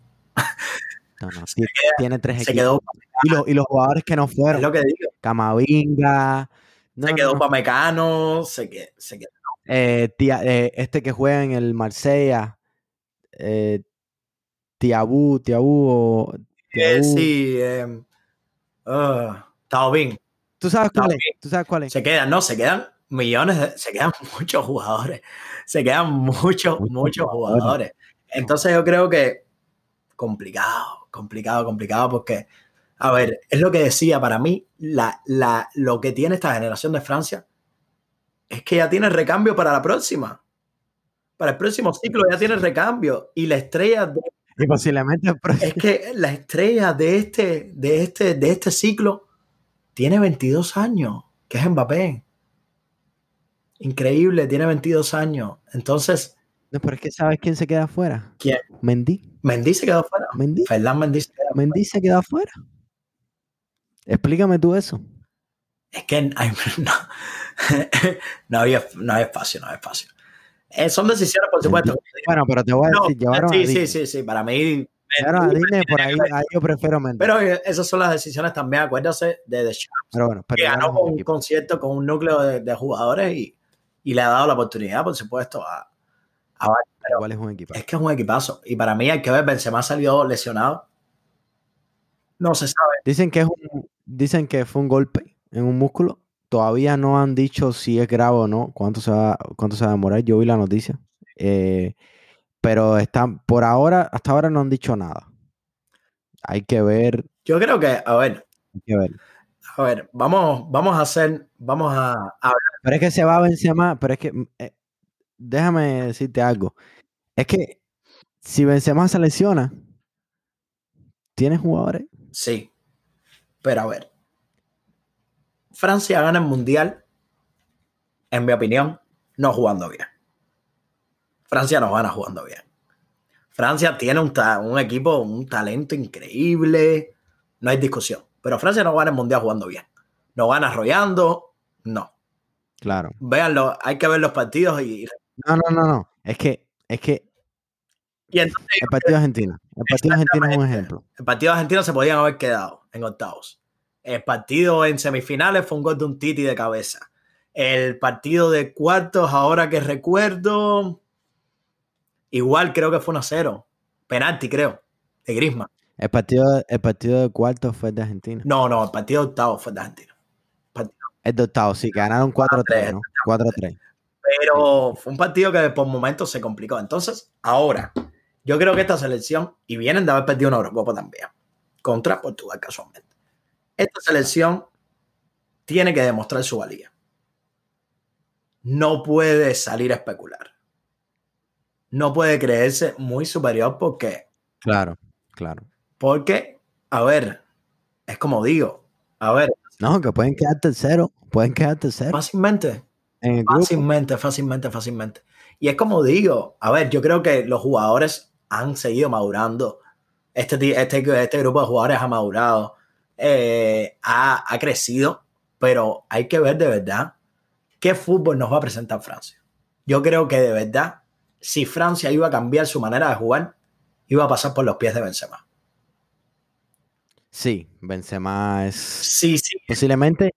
Speaker 2: No, no, ti- tiene tres
Speaker 1: Se
Speaker 2: equipos.
Speaker 1: quedó,
Speaker 2: Y, los, y los jugadores que no
Speaker 1: es
Speaker 2: fueron.
Speaker 1: lo que digo,
Speaker 2: Camavinga. no,
Speaker 1: se quedó
Speaker 2: no.
Speaker 1: Pamecano, se quedó, se quedó.
Speaker 2: Eh, eh, este que juega en el Marsella, eh, Tiabú, Tiabú o Tiabú.
Speaker 1: sí, ah, Taubín.
Speaker 2: ¿Tú sabes cuál es? ¿Tú sabes cuál es?
Speaker 1: Se quedan, no, se quedan millones, de- se quedan muchos jugadores. Se quedan muchos,
Speaker 2: Muchos jugadores.
Speaker 1: jugadores. Entonces yo creo que complicado, complicado, complicado, porque, a ver, es lo que decía, para mí, la, la, lo que tiene esta generación de Francia es que ya tiene recambio para la próxima. Para el próximo ciclo ya tiene recambio. Y la estrella de
Speaker 2: Y posiblemente el próximo-
Speaker 1: es que la estrella de este, de este, de este ciclo tiene 22 años, que es Mbappé. Increíble, tiene 22 años. Entonces,
Speaker 2: No, pero es que ¿sabes quién se queda afuera?
Speaker 1: ¿quién?
Speaker 2: Mendy.
Speaker 1: Mendy se quedó fuera.
Speaker 2: Mendy.
Speaker 1: Fernán Mendy se quedó
Speaker 2: Mendy se queda afuera. Explícame tú eso.
Speaker 1: Es que hay- no, no, había, no hay espacio, no hay espacio. Eh, son decisiones, por supuesto.
Speaker 2: Bueno, pero te voy a
Speaker 1: No,
Speaker 2: decir, llevaron
Speaker 1: sí,
Speaker 2: a
Speaker 1: sí, sí, sí, para mí.
Speaker 2: Disney, por ahí, ahí yo prefiero.
Speaker 1: Pero eh, esas son las decisiones también, acuérdase de The Champs,
Speaker 2: Pero bueno, pero
Speaker 1: que ganó con
Speaker 2: un
Speaker 1: concierto con un núcleo de, de jugadores y, y le ha dado la oportunidad, por supuesto, a, a pero
Speaker 2: ¿Cuál es un equipo?
Speaker 1: es que es un equipazo. Y para mí hay que ver, Benzema salió lesionado. No se sabe.
Speaker 2: Dicen que es un, dicen que fue un golpe en un músculo. Todavía no han dicho si es grave o no, cuánto se va, cuánto se va a demorar. Yo vi la noticia. Eh, pero están, por ahora, hasta ahora no han dicho nada. Hay que ver,
Speaker 1: Yo creo que, a ver,
Speaker 2: hay que ver.
Speaker 1: a ver, vamos, vamos a hacer, vamos a, a hablar.
Speaker 2: Pero es que se va a Benzema, pero es que mm, eh, déjame decirte algo. Es que si Benzema se lesiona, ¿tienes jugadores?
Speaker 1: Sí. Pero a ver. Francia gana el mundial, en mi opinión, no jugando bien. Francia no gana jugando bien. Francia tiene un, un equipo, un talento increíble, no hay discusión. Pero Francia no gana el mundial jugando bien. No gana arrollando, no.
Speaker 2: Claro.
Speaker 1: Véanlo, hay que ver los partidos y,
Speaker 2: No, no, no, no. Es que, es que
Speaker 1: y entonces
Speaker 2: el partido de Argentina. El partido Argentina es un ejemplo.
Speaker 1: El partido de Argentina se podían haber quedado en octavos. El partido en semifinales fue un gol de un Titi de cabeza. El partido de cuartos, ahora que recuerdo, igual creo que fue 1 a 0. Penalti, creo, de Grisman.
Speaker 2: El partido, el partido de cuarto fue de Argentina.
Speaker 1: No, no, el partido de octavos fue de Argentina.
Speaker 2: El de octavo, sí, ganaron 4-3, ¿no? 4-3.
Speaker 1: Pero fue un partido que por momentos se complicó. Entonces, ahora, yo creo que esta selección, y vienen de haber perdido una Eurocopa también, contra Portugal casualmente. Esta selección tiene que demostrar su valía. No puede salir a especular. No puede creerse muy superior porque,
Speaker 2: Claro, claro.
Speaker 1: porque, a ver, es como digo, a ver,
Speaker 2: No, que pueden quedar tercero, pueden quedar tercero
Speaker 1: fácilmente. Fácilmente, fácilmente, fácilmente. Y es como digo, a ver, yo creo que los jugadores han seguido madurando. Este, este, este grupo de jugadores ha madurado, eh, ha, ha crecido, pero hay que ver de verdad qué fútbol nos va a presentar Francia. yo creo que de verdad, si Francia iba a cambiar su manera de jugar, iba a pasar por los pies de Benzema.
Speaker 2: Sí, Benzema es
Speaker 1: Sí, sí.
Speaker 2: posiblemente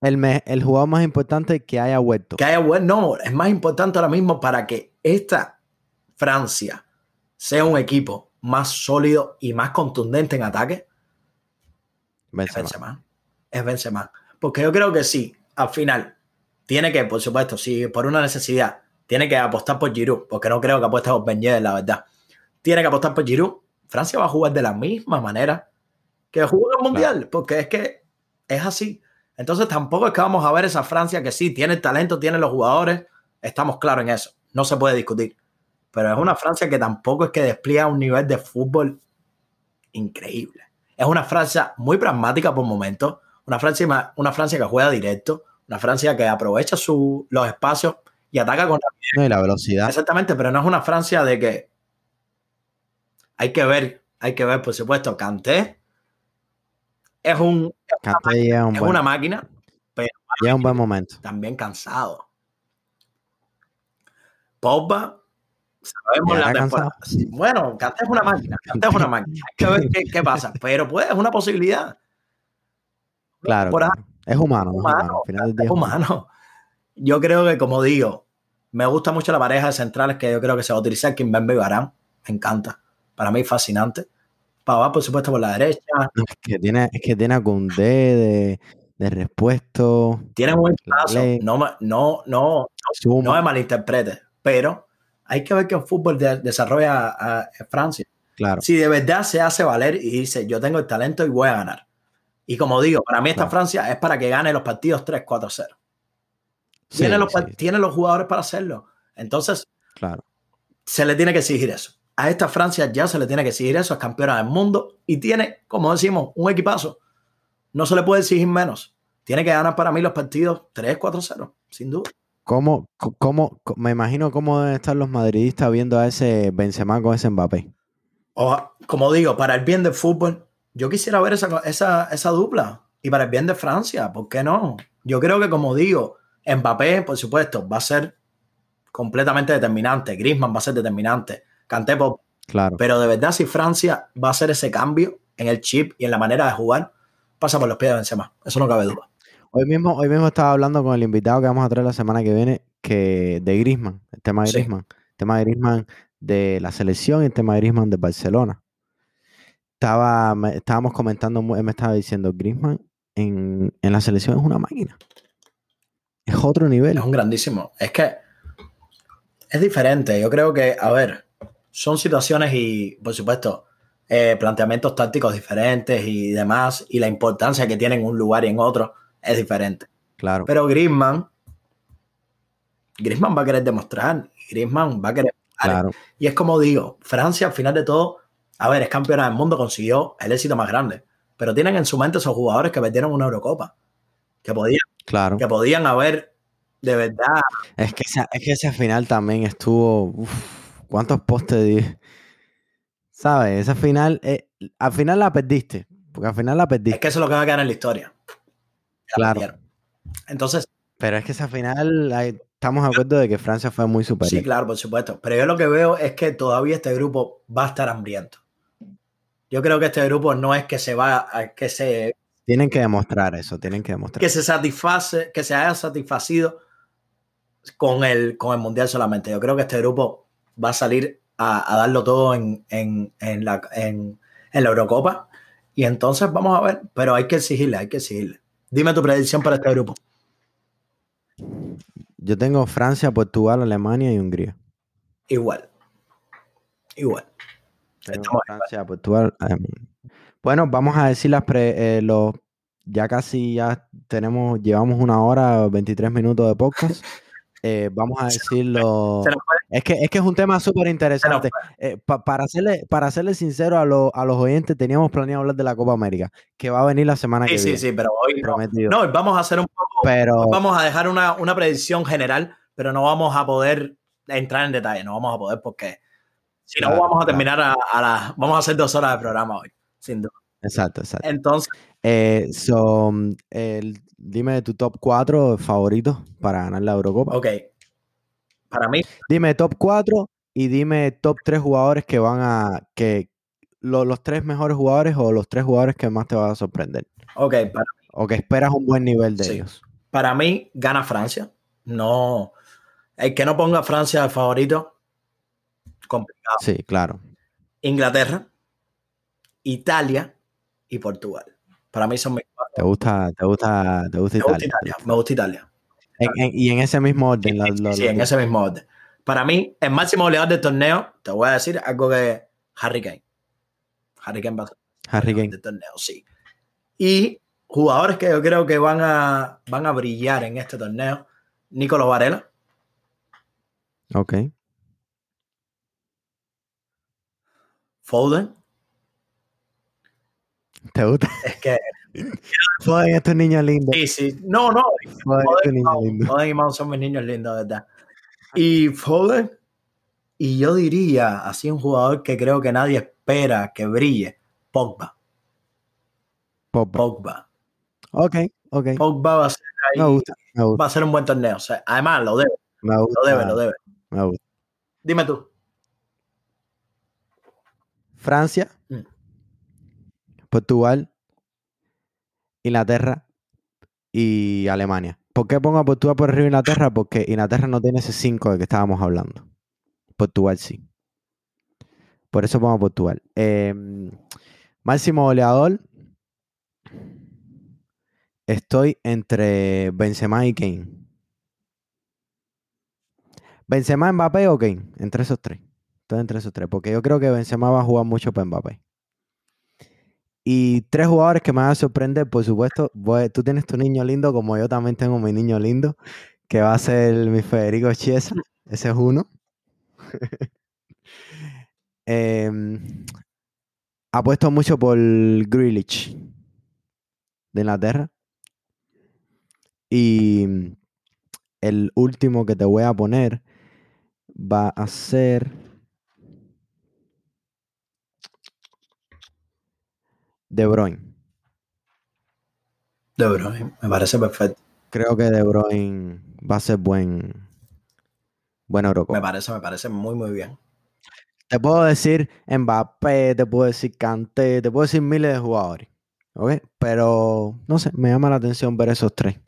Speaker 2: el, me- el jugador más importante que haya vuelto.
Speaker 1: Que haya buen, no, es más importante ahora mismo para que esta Francia sea un equipo más sólido y más contundente en ataque, es
Speaker 2: Benzema.
Speaker 1: Benzema. Es Benzema. Porque yo creo que sí, al final, tiene que, por supuesto, si por una necesidad, tiene que apostar por Giroud, porque no creo que apueste por Ben la verdad. Tiene que apostar por Giroud. Francia va a jugar de la misma manera que jugó en el Mundial, porque es que es así. Entonces tampoco es que vamos a ver esa Francia que sí, tiene el talento, tiene los jugadores, estamos claros en eso, no se puede discutir. Pero es una Francia que tampoco es que despliega un nivel de fútbol increíble. Es una Francia muy pragmática por momentos, una Francia, una Francia que juega directo, una Francia que aprovecha su- los espacios y ataca con.
Speaker 2: No, y la velocidad.
Speaker 1: Exactamente, pero no es una Francia de que hay que ver, hay que ver, por supuesto, Kanté es, un,
Speaker 2: Kanté llega un
Speaker 1: es
Speaker 2: buen,
Speaker 1: una máquina
Speaker 2: llega un buen momento.
Speaker 1: también cansado. Pogba, sabemos
Speaker 2: ¿Ya
Speaker 1: la temporada. Sí, Bueno, Kanté es una máquina, Kanté es una máquina. Hay que ver qué, qué pasa, pero pues es una posibilidad.
Speaker 2: Claro. Es humano, es humano.
Speaker 1: humano,
Speaker 2: Al final del
Speaker 1: es
Speaker 2: día es humano.
Speaker 1: humano. Yo creo que, como digo, me gusta mucho la pareja de centrales que yo creo que se va a utilizar, Kimpembe y Varane. Me encanta. Para mí, fascinante. Pavard, por supuesto, por la derecha.
Speaker 2: Es que tiene, es que tiene a de, de repuesto.
Speaker 1: Tiene un buen.
Speaker 2: Ley.
Speaker 1: No, me- no, no,
Speaker 2: Suma.
Speaker 1: no me malinterprete, pero hay que ver que el fútbol de- desarrolla a, a Francia.
Speaker 2: Claro.
Speaker 1: Si de verdad se hace valer y dice, yo tengo el talento y voy a ganar. Y como digo, para mí esta
Speaker 2: Claro.
Speaker 1: Francia es para que gane los partidos 3-4-0.
Speaker 2: Sí,
Speaker 1: Tiene, los,
Speaker 2: sí,
Speaker 1: tiene los jugadores para hacerlo. Entonces,
Speaker 2: claro.
Speaker 1: se le tiene que exigir eso. A esta Francia ya se le tiene que exigir eso, es campeona del mundo y tiene, como decimos, un equipazo. No se le puede exigir menos. Tiene que ganar para mí los partidos 3-4-0, sin duda.
Speaker 2: ¿Cómo, cómo, me imagino cómo deben estar los madridistas viendo a ese Benzema con ese Mbappé?
Speaker 1: O, como digo, para el bien del fútbol, yo quisiera ver esa, esa, esa dupla. Y para el bien de Francia, ¿por qué no? Yo creo que, como digo, Mbappé, por supuesto, va a ser completamente determinante. Griezmann va a ser determinante. Kanté, por-
Speaker 2: Claro.
Speaker 1: Pero de verdad, si Francia va a hacer ese cambio en el chip y en la manera de jugar, pasa por los pies de Benzema. Eso no cabe duda.
Speaker 2: Hoy mismo, hoy mismo estaba hablando con el invitado que vamos a traer la semana que viene, que de Griezmann, el tema de
Speaker 1: Sí.
Speaker 2: Griezmann, el tema de Griezmann de la selección y el tema de Griezmann de Barcelona. Estaba, estábamos comentando, él me estaba diciendo, Griezmann en, en la selección es una máquina. Es otro nivel.
Speaker 1: Es un grandísimo. Es que es diferente. Yo creo que, a ver, son situaciones y, por supuesto, eh, planteamientos tácticos diferentes y demás, y la importancia que tiene en un lugar y en otro es diferente.
Speaker 2: Claro.
Speaker 1: Pero Griezmann, Griezmann va a querer demostrar, Griezmann va a querer.
Speaker 2: Claro.
Speaker 1: Y es como digo, Francia al final de todo, a ver, es campeona del mundo, consiguió el éxito más grande, pero tienen en su mente esos jugadores que perdieron una Eurocopa, que podían,
Speaker 2: Claro.
Speaker 1: que podían haber de verdad
Speaker 2: Es que esa, es que ese final también estuvo. uf, ¿Cuántos postes di? ¿Sabes? Esa final. eh, al final la perdiste. Porque al final la
Speaker 1: Es
Speaker 2: perdiste.
Speaker 1: que eso es lo que va a quedar en la historia. La
Speaker 2: Claro.
Speaker 1: perdieron. Entonces,
Speaker 2: Pero es que esa final. estamos de acuerdo de que Francia fue muy superior.
Speaker 1: sí, claro, por supuesto. Pero yo lo que veo es que todavía este grupo va a estar hambriento. Yo creo que este grupo no es que se va a, que se
Speaker 2: Tienen que demostrar eso. Tienen que demostrar.
Speaker 1: que se satisface, que se haya satisfacido con el, con el mundial solamente. Yo creo que este grupo va a salir a, a darlo todo en, en, en la, en, en la Eurocopa. Y entonces vamos a ver, pero hay que exigirle, hay que exigirle. Dime tu predicción para este grupo.
Speaker 2: Yo tengo Francia, Portugal, Alemania y Hungría.
Speaker 1: Igual. Igual.
Speaker 2: Tengo Francia, Portugal, Alemania. Bueno, vamos a decir las pre- eh, los. Ya casi ya tenemos, llevamos una hora, 23 minutos de podcast. Eh, vamos a decir los.
Speaker 1: Se nos fue.
Speaker 2: Es que, es que es un tema súper interesante. Eh, pa- para, serle, para serle sincero a, los- a los oyentes, teníamos planeado hablar de la Copa América, que va a venir la semana
Speaker 1: Sí,
Speaker 2: que
Speaker 1: sí,
Speaker 2: viene.
Speaker 1: sí, pero hoy no.
Speaker 2: prometido.
Speaker 1: No, hoy vamos a hacer un poco,
Speaker 2: Pero
Speaker 1: vamos a dejar una, una predicción general, pero no vamos a poder entrar en detalle, no vamos a poder porque si no
Speaker 2: Claro,
Speaker 1: vamos a
Speaker 2: claro.
Speaker 1: terminar a, a las, vamos a hacer dos horas de programa hoy, sin duda.
Speaker 2: exacto, exacto.
Speaker 1: Entonces,
Speaker 2: Eh, so, el- dime tu top 4 favoritos para ganar la Eurocopa.
Speaker 1: ok. Para mí,
Speaker 2: Dime top 4 y dime top 3 jugadores que van a. que lo- los tres mejores jugadores o los tres jugadores que más te van a sorprender.
Speaker 1: ok, para,
Speaker 2: O que esperas un buen nivel de
Speaker 1: Sí.
Speaker 2: ellos.
Speaker 1: para mí gana Francia. No, el que no ponga Francia de favorito, complicado.
Speaker 2: Sí, claro.
Speaker 1: Inglaterra, Italia y Portugal. Para mí son mis cuatro.
Speaker 2: Te gusta, te gusta, te gusta
Speaker 1: Me gusta
Speaker 2: Italia.
Speaker 1: Italia, me gusta Italia.
Speaker 2: En- en- y en ese mismo orden.
Speaker 1: Sí, en ese mismo orden. Para mí, el máximo goleador del torneo, te voy a decir algo que Harry Kane. Harry Kane va a ser
Speaker 2: Harry Kane.
Speaker 1: del torneo, sí. Y jugadores que yo creo que van a, van a brillar en este torneo, Nicolás Varela,
Speaker 2: Ok.
Speaker 1: Foden,
Speaker 2: ¿Te gusta?
Speaker 1: es que
Speaker 2: Foden, estos niños lindos.
Speaker 1: sí, sí, no, no,
Speaker 2: Foden, estos niños lindos.
Speaker 1: Y Mount son mis niños lindos, ¿verdad? Y Foden, y yo diría, así un jugador que creo que nadie espera que brille, Pogba,
Speaker 2: Pogba.
Speaker 1: Pogba.
Speaker 2: Ok, ok.
Speaker 1: Pogba va a ser ahí,
Speaker 2: Me gusta, me gusta,
Speaker 1: va a ser un buen torneo. O sea, además, lo debe,
Speaker 2: me gusta.
Speaker 1: lo debe, lo debe.
Speaker 2: me gusta.
Speaker 1: Dime tú.
Speaker 2: Francia. Portugal, Inglaterra y Alemania. ¿Por qué pongo a Portugal por arriba de Inglaterra? Porque Inglaterra no tiene ese 5 de que estábamos hablando. Portugal sí. Por eso pongo a Portugal. Em, máximo goleador. Estoy entre Benzema y Kane. Benzema, Mbappé o Kane. Entre esos tres. Estoy entre esos tres. Porque yo creo que Benzema va a jugar mucho para Mbappé. Y tres jugadores que me van a sorprender, por supuesto. tú tienes tu niño lindo, como yo también tengo mi niño lindo, que va a ser mi Federico Chiesa. Ese es uno. Em, apuesto mucho por Grealish de Inglaterra. Y el último que te voy a poner va a ser De Bruyne.
Speaker 1: De Bruyne, me parece perfecto.
Speaker 2: Creo que De Bruyne va a ser buen buen
Speaker 1: Me
Speaker 2: Eurocopa.
Speaker 1: parece, me parece muy, muy bien.
Speaker 2: Te puedo decir Mbappé, te puedo decir Kanté, te puedo decir miles de jugadores. ¿Ok? Pero no sé, me llama la atención ver esos tres.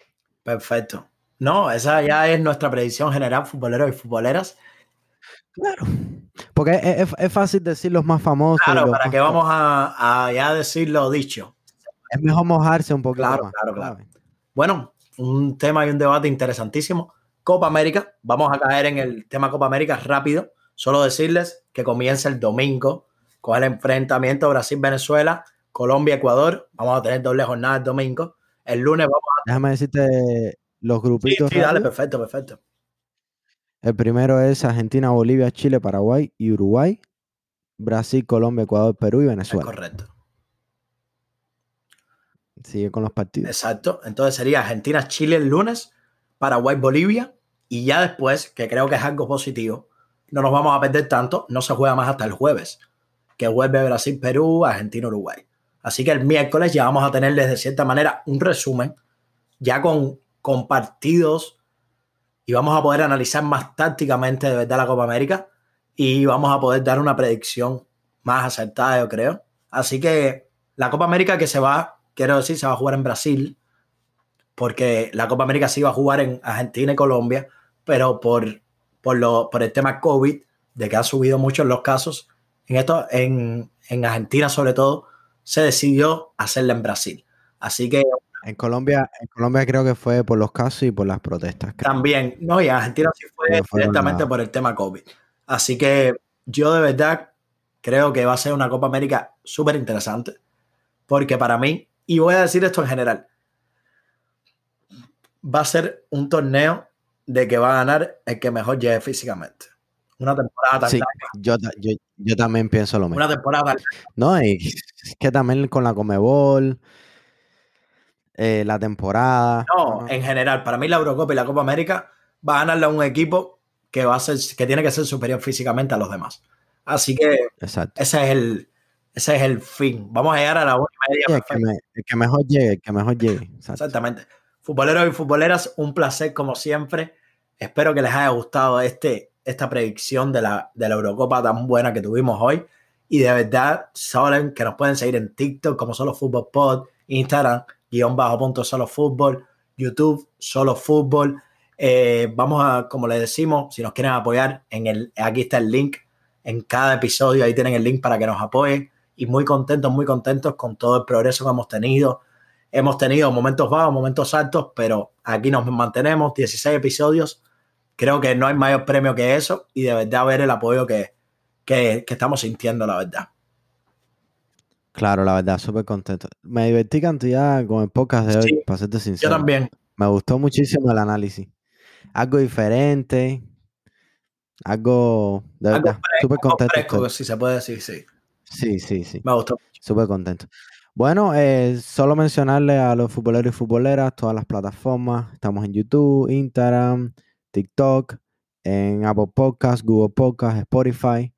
Speaker 1: Perfecto. No, esa ya es nuestra predicción general, futboleros y futboleras.
Speaker 2: Claro. Porque es, es- es fácil decir los más famosos.
Speaker 1: Claro, para
Speaker 2: top.
Speaker 1: vamos a, a ya decir lo dicho.
Speaker 2: Es mejor mojarse un poquito
Speaker 1: Claro,
Speaker 2: más.
Speaker 1: claro, claro. Bueno, un tema y un debate interesantísimo. Copa América, vamos a caer en el tema Copa América rápido. Solo decirles que comienza el domingo con el enfrentamiento Brasil-Venezuela, Colombia-Ecuador. Vamos a tener doble jornada el domingo. El lunes vamos a...
Speaker 2: Déjame decirte los
Speaker 1: Sí,
Speaker 2: grupitos.
Speaker 1: sí, dale,
Speaker 2: rápido.
Speaker 1: perfecto, perfecto.
Speaker 2: El primero es Argentina, Bolivia, Chile, Paraguay y Uruguay. Brasil, Colombia, Ecuador, Perú y
Speaker 1: Es
Speaker 2: Venezuela.
Speaker 1: correcto.
Speaker 2: Sigue con los partidos.
Speaker 1: Exacto. Entonces sería Argentina, Chile el lunes, Paraguay, Bolivia. Y ya después, que creo que es algo positivo, no nos vamos a perder tanto, no se juega más hasta el jueves, que vuelve Brasil, Perú, Argentina, Uruguay. Así que el miércoles ya vamos a tener de cierta manera un resumen, ya con, con partidos, y vamos a poder analizar más tácticamente de verdad la Copa América y vamos a poder dar una predicción más acertada, yo creo. Así que la Copa América que se va, quiero decir, se va a jugar en Brasil, porque la Copa América se iba a jugar en Argentina y Colombia, pero por, por, lo, por el tema COVID, de que han subido mucho los casos, en, esto, en, en Argentina sobre todo, se decidió hacerla en Brasil. Así que
Speaker 2: En Colombia, en Colombia creo que fue por los casos y por las protestas. creo.
Speaker 1: también, no, y en Argentina sí fue directamente por el tema COVID. Así que yo de verdad creo que va a ser una Copa América súper interesante, porque para mí, y voy a decir esto en general, va a ser un torneo de que va a ganar el que mejor llegue físicamente. Una temporada tan
Speaker 2: Sí,
Speaker 1: larga,
Speaker 2: yo, yo, yo también pienso lo mismo.
Speaker 1: una temporada tan
Speaker 2: No, y es que también con la Comebol, eh, la temporada.
Speaker 1: No, en general, para mí la Eurocopa y la Copa América va a ganarle a un equipo que va a ser, que tiene que ser superior físicamente a los demás. Así que
Speaker 2: Exacto.
Speaker 1: ese es el, ese es el fin. Vamos a llegar a la una y media.
Speaker 2: Sí, el, que
Speaker 1: perfecto.
Speaker 2: me- el que mejor llegue, el que mejor llegue. Exacto.
Speaker 1: Exactamente. Futboleros y futboleras, un placer como siempre. Espero que les haya gustado este, esta predicción de la, de la Eurocopa tan buena que tuvimos hoy. Y de verdad, saben que nos pueden seguir en TikTok como Solo Fútbol Pod, Instagram, guion bajo punto Solo Fútbol, YouTube, Solo Fútbol. Eh, vamos a, como les decimos, si nos quieren apoyar, en el, aquí está el link en cada episodio, ahí tienen el link para que nos apoyen. Y muy contentos, muy contentos con todo el progreso que hemos tenido. Hemos tenido momentos bajos, momentos altos, pero aquí nos mantenemos, 16 episodios. Creo que no hay mayor premio que eso y de verdad ver el apoyo que, que, estamos sintiendo, la verdad.
Speaker 2: Claro, la verdad, súper contento. Me divertí cantidad con el podcast de hoy, para serte sincero.
Speaker 1: Yo también.
Speaker 2: Me gustó muchísimo el análisis. Algo diferente, algo de verdad, súper contento.
Speaker 1: si se puede decir, sí.
Speaker 2: Sí, sí, sí.
Speaker 1: Me gustó.
Speaker 2: Súper contento. Bueno, eh, solo mencionarle a los futboleros y futboleras todas las plataformas. Estamos en YouTube, Instagram, TikTok, en Apple Podcasts, Google Podcasts, Spotify.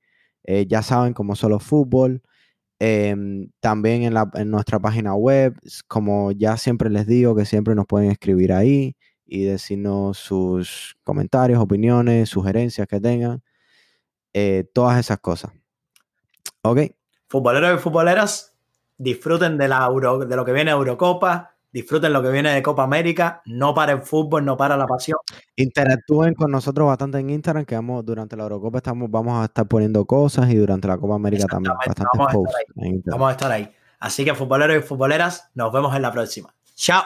Speaker 2: Eh, ya saben, como solo fútbol. Em, también en, la, en, nuestra página web, como ya siempre les digo, que siempre nos pueden escribir ahí y decirnos sus comentarios, opiniones, sugerencias que tengan, eh, todas esas cosas. Ok.
Speaker 1: Futboleros y futboleras, disfruten de, la Euro, de lo que viene Eurocopa, disfruten lo que viene de Copa América, no para el fútbol, no para la pasión.
Speaker 2: Interactúen con nosotros bastante en Instagram, que vamos, durante la Eurocopa estamos, vamos a estar poniendo cosas y durante la Copa América también bastante
Speaker 1: vamos, vamos a estar ahí. Así que futboleros y futboleras, nos vemos en la próxima. Chao.